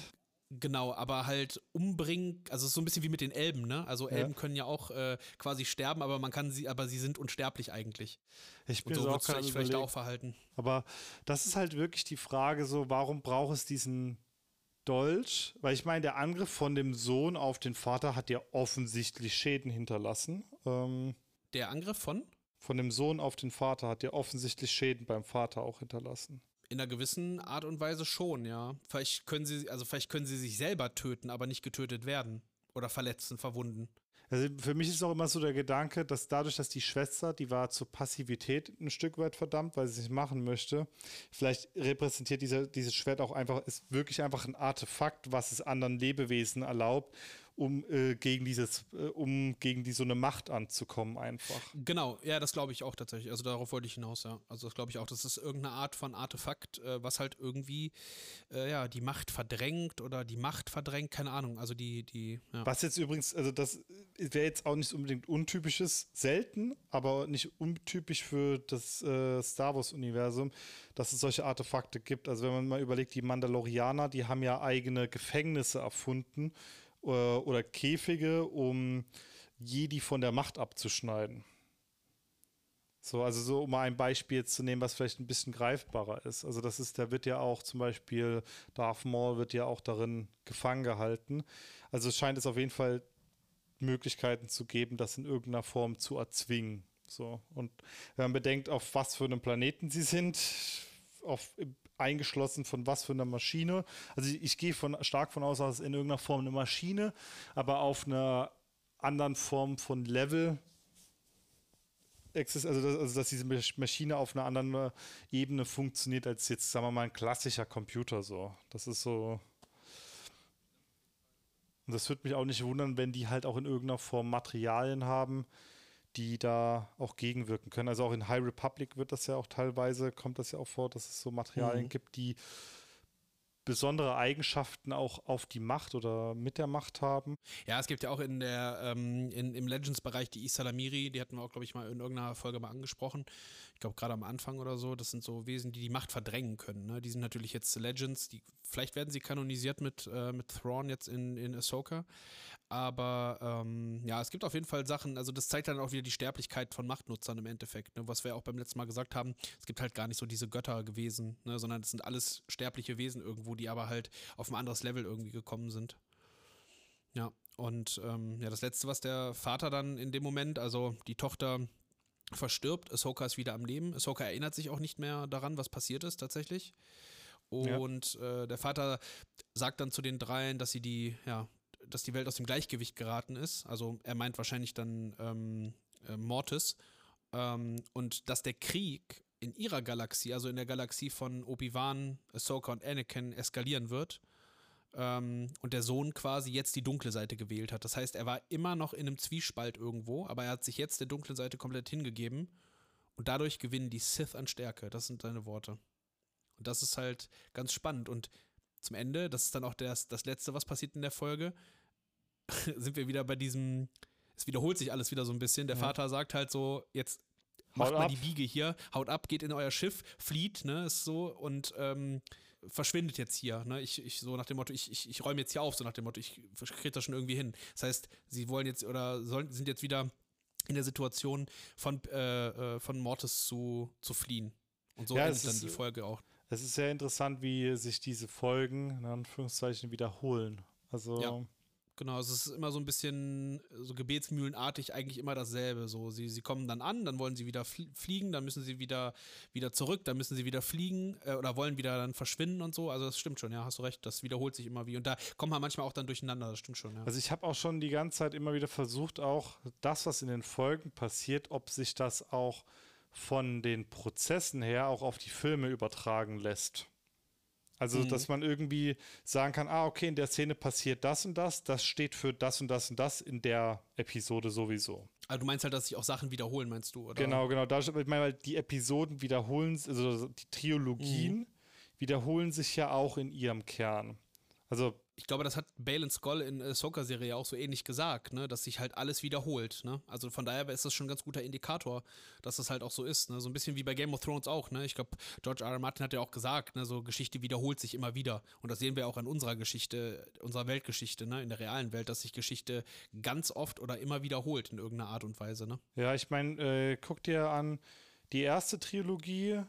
C: Genau, aber halt umbringen, also es ist so ein bisschen wie mit den Elben, ne? Also
B: Ja.
C: Elben können ja auch äh, quasi sterben, aber man kann sie, aber sie sind unsterblich eigentlich.
B: Ich bin
C: Und so
B: auch gerade
C: vielleicht, auch verhalten.
B: Aber das ist halt wirklich die Frage so, warum braucht es diesen Dolch? Weil ich meine, der Angriff von dem Sohn auf den Vater hat ja offensichtlich Schäden hinterlassen. Ähm,
C: Der Angriff von?
B: von dem Sohn auf den Vater hat ja offensichtlich Schäden beim Vater auch hinterlassen.
C: In einer gewissen Art und Weise schon, ja. Vielleicht können sie, also vielleicht können sie sich selber töten, aber nicht getötet werden. Oder verletzen, verwunden.
B: Also für mich ist auch immer so der Gedanke, dass dadurch, dass die Schwester, die war zur Passivität ein Stück weit verdammt, weil sie es nicht machen möchte, vielleicht repräsentiert dieser, dieses Schwert auch einfach, ist wirklich einfach ein Artefakt, was es anderen Lebewesen erlaubt, um äh, gegen dieses, äh, um gegen die so eine Macht anzukommen einfach.
C: Genau, ja, das glaube ich auch tatsächlich. Also darauf wollte ich hinaus, ja. Also das glaube ich auch. Das ist irgendeine Art von Artefakt, äh, was halt irgendwie, äh, ja, die Macht verdrängt oder die Macht verdrängt, keine Ahnung. Also die, die, ja.
B: Was jetzt übrigens, also das wäre jetzt auch nicht unbedingt untypisches, selten, aber nicht untypisch für das äh, Star Wars-Universum, dass es solche Artefakte gibt. Also wenn man mal überlegt, die Mandalorianer, die haben ja eigene Gefängnisse erfunden oder Käfige, um Jedi von der Macht abzuschneiden. So, also so, um mal ein Beispiel jetzt zu nehmen, was vielleicht ein bisschen greifbarer ist. Also das ist, da wird ja auch zum Beispiel, Darth Maul wird ja auch darin gefangen gehalten. Also es scheint es auf jeden Fall Möglichkeiten zu geben, das in irgendeiner Form zu erzwingen. So. Und wenn man bedenkt, auf was für einem Planeten sie sind, auf, eingeschlossen von was für einer Maschine. Also ich, ich gehe von, stark von aus, dass es in irgendeiner Form eine Maschine, aber auf einer anderen Form von Level also, dass, also dass diese Masch- Maschine auf einer anderen äh, Ebene funktioniert als jetzt, sagen wir mal, ein klassischer Computer so. Das ist so. Und das würde mich auch nicht wundern, wenn die halt auch in irgendeiner Form Materialien haben, die da auch gegenwirken können. Also auch in High Republic wird das ja auch teilweise, kommt das ja auch vor, dass es so Materialien mhm. gibt, die besondere Eigenschaften auch auf die Macht oder mit der Macht haben.
C: Ja, es gibt ja auch in der ähm, in, im Legends-Bereich die Isalamiri, die hatten wir auch, glaube ich, mal in irgendeiner Folge mal angesprochen. Ich glaube, gerade am Anfang oder so, das sind so Wesen, die die Macht verdrängen können. Ne? Die sind natürlich jetzt Legends, die, vielleicht werden sie kanonisiert mit, äh, mit Thrawn jetzt in, in Ahsoka. Aber ähm, ja, es gibt auf jeden Fall Sachen, also das zeigt dann auch wieder die Sterblichkeit von Machtnutzern im Endeffekt, ne? was wir auch beim letzten Mal gesagt haben. Es gibt halt gar nicht so diese Götter gewesen, ne? sondern es sind alles sterbliche Wesen irgendwo, die aber halt auf ein anderes Level irgendwie gekommen sind. Ja, und ähm, ja, das Letzte, was der Vater dann in dem Moment, also die Tochter verstirbt, Ahsoka ist wieder am Leben. Ahsoka erinnert sich auch nicht mehr daran, was passiert ist tatsächlich. Und ja. äh, der Vater sagt dann zu den dreien, dass sie die, ja, dass die Welt aus dem Gleichgewicht geraten ist. Also er meint wahrscheinlich dann ähm, äh, Mortis. Ähm, und dass der Krieg in ihrer Galaxie, also in der Galaxie von Obi-Wan, Ahsoka und Anakin, eskalieren wird. Ähm, und der Sohn quasi jetzt die dunkle Seite gewählt hat. Das heißt, er war immer noch in einem Zwiespalt irgendwo, aber er hat sich jetzt der dunklen Seite komplett hingegeben. Und dadurch gewinnen die Sith an Stärke. Das sind seine Worte. Und das ist halt ganz spannend. Und zum Ende, das ist dann auch das, das Letzte, was passiert in der Folge, sind wir wieder bei diesem, es wiederholt sich alles wieder so ein bisschen. Der ja. Vater sagt halt so, jetzt macht mal die Biege hier, haut ab, geht in euer Schiff, flieht, ne, ist so und ähm, verschwindet jetzt hier, ne, ich, ich so nach dem Motto, ich, ich, ich räume jetzt hier auf, so nach dem Motto, ich kriege das schon irgendwie hin. Das heißt, sie wollen jetzt oder sollen, sind jetzt wieder in der Situation von, äh, äh von Mortis zu, zu fliehen. Und so ja, endet dann die Folge auch.
B: Es ist sehr interessant, wie sich diese Folgen in Anführungszeichen wiederholen. Also. Ja.
C: Genau, es ist immer so ein bisschen so gebetsmühlenartig eigentlich immer dasselbe. So, sie, sie kommen dann an, dann wollen sie wieder fliegen, dann müssen sie wieder, wieder zurück, dann müssen sie wieder fliegen äh, oder wollen wieder dann verschwinden und so. Also das stimmt schon, ja, hast du recht, das wiederholt sich immer wie. Und da kommt man manchmal auch dann durcheinander, das stimmt schon, ja.
B: Also ich habe auch schon die ganze Zeit immer wieder versucht, auch das, was in den Folgen passiert, ob sich das auch von den Prozessen her auch auf die Filme übertragen lässt. Also, mhm. dass man irgendwie sagen kann, ah, okay, in der Szene passiert das und das, das steht für das und das und das in der Episode sowieso.
C: Also du meinst halt, dass sich auch Sachen wiederholen, meinst du, oder?
B: Genau, genau. Da, ich meine, die Episoden wiederholen, also die Triologien mhm. wiederholen sich ja auch in ihrem Kern. Also
C: ich glaube, das hat Bale Skull in äh, Soccer-Serie auch so ähnlich gesagt, ne? dass sich halt alles wiederholt. Ne? Also von daher ist das schon ein ganz guter Indikator, dass das halt auch so ist. Ne? So ein bisschen wie bei Game of Thrones auch. Ne? Ich glaube, George R. R. Martin hat ja auch gesagt, ne? so Geschichte wiederholt sich immer wieder. Und das sehen wir auch an unserer Geschichte, unserer Weltgeschichte, ne? in der realen Welt, dass sich Geschichte ganz oft oder immer wiederholt in irgendeiner Art und Weise. Ne?
B: Ja, ich meine, äh, guck dir an, die erste Trilogie,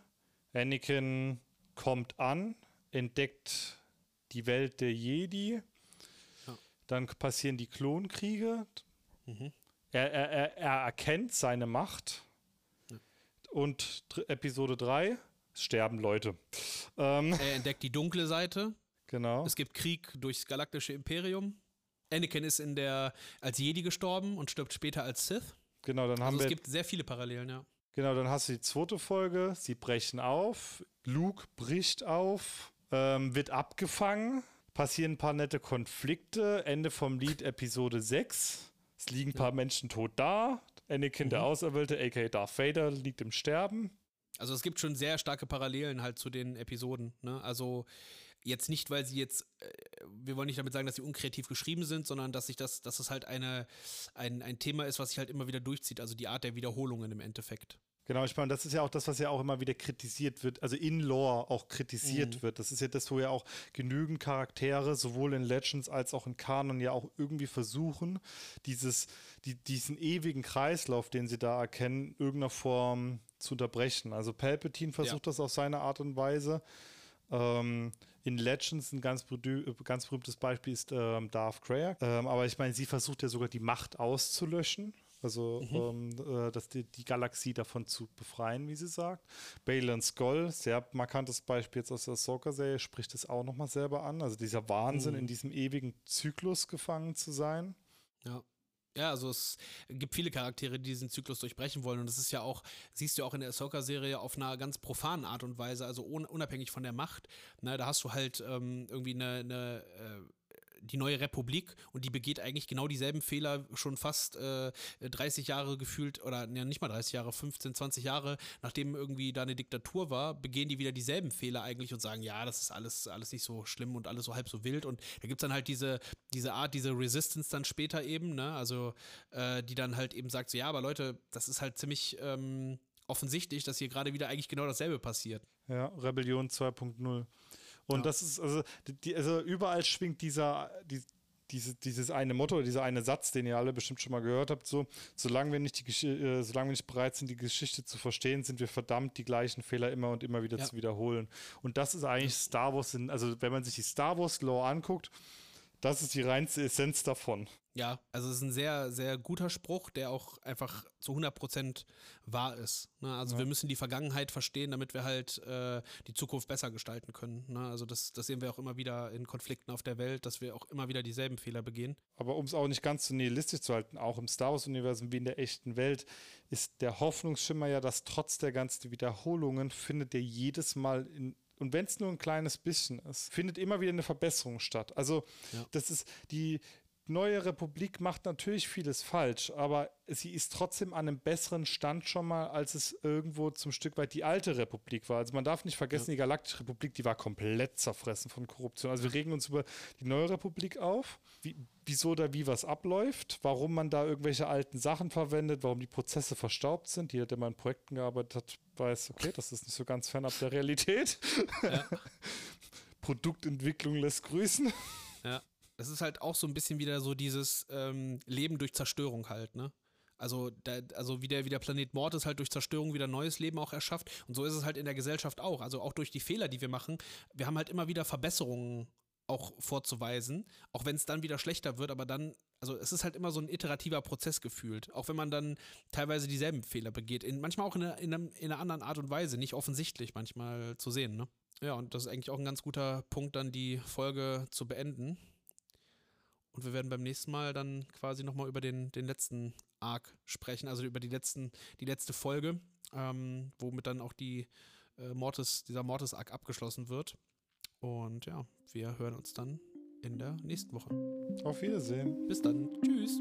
B: Anakin kommt an, entdeckt die Welt der Jedi. Ja. Dann passieren die Klonkriege. Mhm. Er, er, er, er, erkennt seine Macht. Ja. Und Episode 3, sterben Leute.
C: Ähm. Er entdeckt die dunkle Seite.
B: Genau.
C: Es gibt Krieg durchs galaktische Imperium. Anakin ist in der als Jedi gestorben und stirbt später als Sith.
B: Genau, dann haben also
C: wir. Es gibt sehr viele Parallelen, ja.
B: Genau, dann hast du die zweite Folge. Sie brechen auf. Luke bricht auf ähm, wird abgefangen, passieren ein paar nette Konflikte, Ende vom Lied Episode 6. Es liegen ein paar ja. Menschen tot da. Anakin, mhm. der Auserwählte, aka Darth Vader, liegt im Sterben.
C: Also es gibt schon sehr starke Parallelen halt zu den Episoden. Ne? Also jetzt nicht, weil sie jetzt, äh, wir wollen nicht damit sagen, dass sie unkreativ geschrieben sind, sondern dass sich das, dass es halt eine, ein, ein Thema ist, was sich halt immer wieder durchzieht. Also die Art der Wiederholungen im Endeffekt.
B: Genau, ich meine, das ist ja auch das, was ja auch immer wieder kritisiert wird, also in Lore auch kritisiert mhm. wird. Das ist ja das, wo ja auch genügend Charaktere, sowohl in Legends als auch in Kanon, ja auch irgendwie versuchen, dieses, die, diesen ewigen Kreislauf, den sie da erkennen, irgendeiner Form zu unterbrechen. Also Palpatine versucht ja. das auf seine Art und Weise. Ähm, in Legends ein ganz, ganz berühmtes Beispiel ist ähm, Darth Craig. Ähm, aber ich meine, sie versucht ja sogar die Macht auszulöschen. Also mhm. ähm, äh, dass die, die, Galaxie davon zu befreien, wie sie sagt. Balin Skull, sehr markantes Beispiel jetzt aus der Soccer-Serie, spricht es auch nochmal selber an. Also dieser Wahnsinn, mhm. in diesem ewigen Zyklus gefangen zu sein.
C: Ja. Ja, also es gibt viele Charaktere, die diesen Zyklus durchbrechen wollen. Und das ist ja auch, siehst du auch in der Ahsoka-Serie auf einer ganz profanen Art und Weise, also unabhängig von der Macht. Ne, da hast du halt ähm, irgendwie eine, eine äh, die neue Republik und die begeht eigentlich genau dieselben Fehler schon fast äh, 30 Jahre gefühlt oder ja, nicht mal 30 Jahre, 15, 20 Jahre, nachdem irgendwie da eine Diktatur war, begehen die wieder dieselben Fehler eigentlich und sagen, ja, das ist alles, alles nicht so schlimm und alles so halb so wild und da gibt es dann halt diese, diese Art, diese Resistance dann später eben, ne, also äh, die dann halt eben sagt, so, ja, aber Leute, das ist halt ziemlich ähm, offensichtlich, dass hier gerade wieder eigentlich genau dasselbe passiert.
B: Ja, Rebellion 2.0. Und ja. das ist, also, die, also überall schwingt dieser, die, diese, dieses eine Motto, dieser eine Satz, den ihr alle bestimmt schon mal gehört habt, so, solange wir nicht die äh, solange wir nicht bereit sind, die Geschichte zu verstehen, sind wir verdammt, die gleichen Fehler immer und immer wieder ja. zu wiederholen. Und das ist eigentlich Star Wars, in, also wenn man sich die Star Wars Lore anguckt, das ist die reinste Essenz davon.
C: Ja, also es ist ein sehr, sehr guter Spruch, der auch einfach zu 100% wahr ist. Ne? Also ja. wir müssen die Vergangenheit verstehen, damit wir halt äh, die Zukunft besser gestalten können. Ne? Also das, das sehen wir auch immer wieder in Konflikten auf der Welt, dass wir auch immer wieder dieselben Fehler begehen.
B: Aber um es auch nicht ganz so nihilistisch zu halten, auch im Star Wars-Universum wie in der echten Welt, ist der Hoffnungsschimmer ja, dass trotz der ganzen Wiederholungen findet der jedes Mal in und wenn es nur ein kleines bisschen ist, findet immer wieder eine Verbesserung statt. Also ja. das ist die neue Republik macht natürlich vieles falsch, aber sie ist trotzdem an einem besseren Stand schon mal, als es irgendwo zum Stück weit die alte Republik war. Also man darf nicht vergessen, ja. die Galaktische Republik, die war komplett zerfressen von Korruption. Also wir regen uns über die neue Republik auf, wie, wieso oder wie was abläuft, warum man da irgendwelche alten Sachen verwendet, warum die Prozesse verstaubt sind. Jeder, der mal in Projekten gearbeitet hat, weiß, okay, das ist nicht so ganz fernab der Realität. Ja. Produktentwicklung lässt grüßen.
C: Ja. Das ist halt auch so ein bisschen wieder so dieses ähm, Leben durch Zerstörung halt, ne? Also, da, also wie, der, wie der Planet Mortis halt durch Zerstörung wieder neues Leben auch erschafft. Und so ist es halt in der Gesellschaft auch. Also auch durch die Fehler, die wir machen. Wir haben halt immer wieder Verbesserungen auch vorzuweisen, auch wenn es dann wieder schlechter wird, aber dann, also es ist halt immer so ein iterativer Prozess gefühlt, auch wenn man dann teilweise dieselben Fehler begeht, in, manchmal auch in einer, in, in einer anderen Art und Weise, nicht offensichtlich manchmal zu sehen, ne? Ja, und das ist eigentlich auch ein ganz guter Punkt, dann die Folge zu beenden. Und wir werden beim nächsten Mal dann quasi nochmal über den, den letzten Arc sprechen, also über die, letzten, die letzte Folge, ähm, womit dann auch die, äh, Mortis, dieser Mortis-Arc abgeschlossen wird. Und ja, wir hören uns dann in der nächsten Woche.
B: Auf Wiedersehen.
C: Bis dann. Tschüss.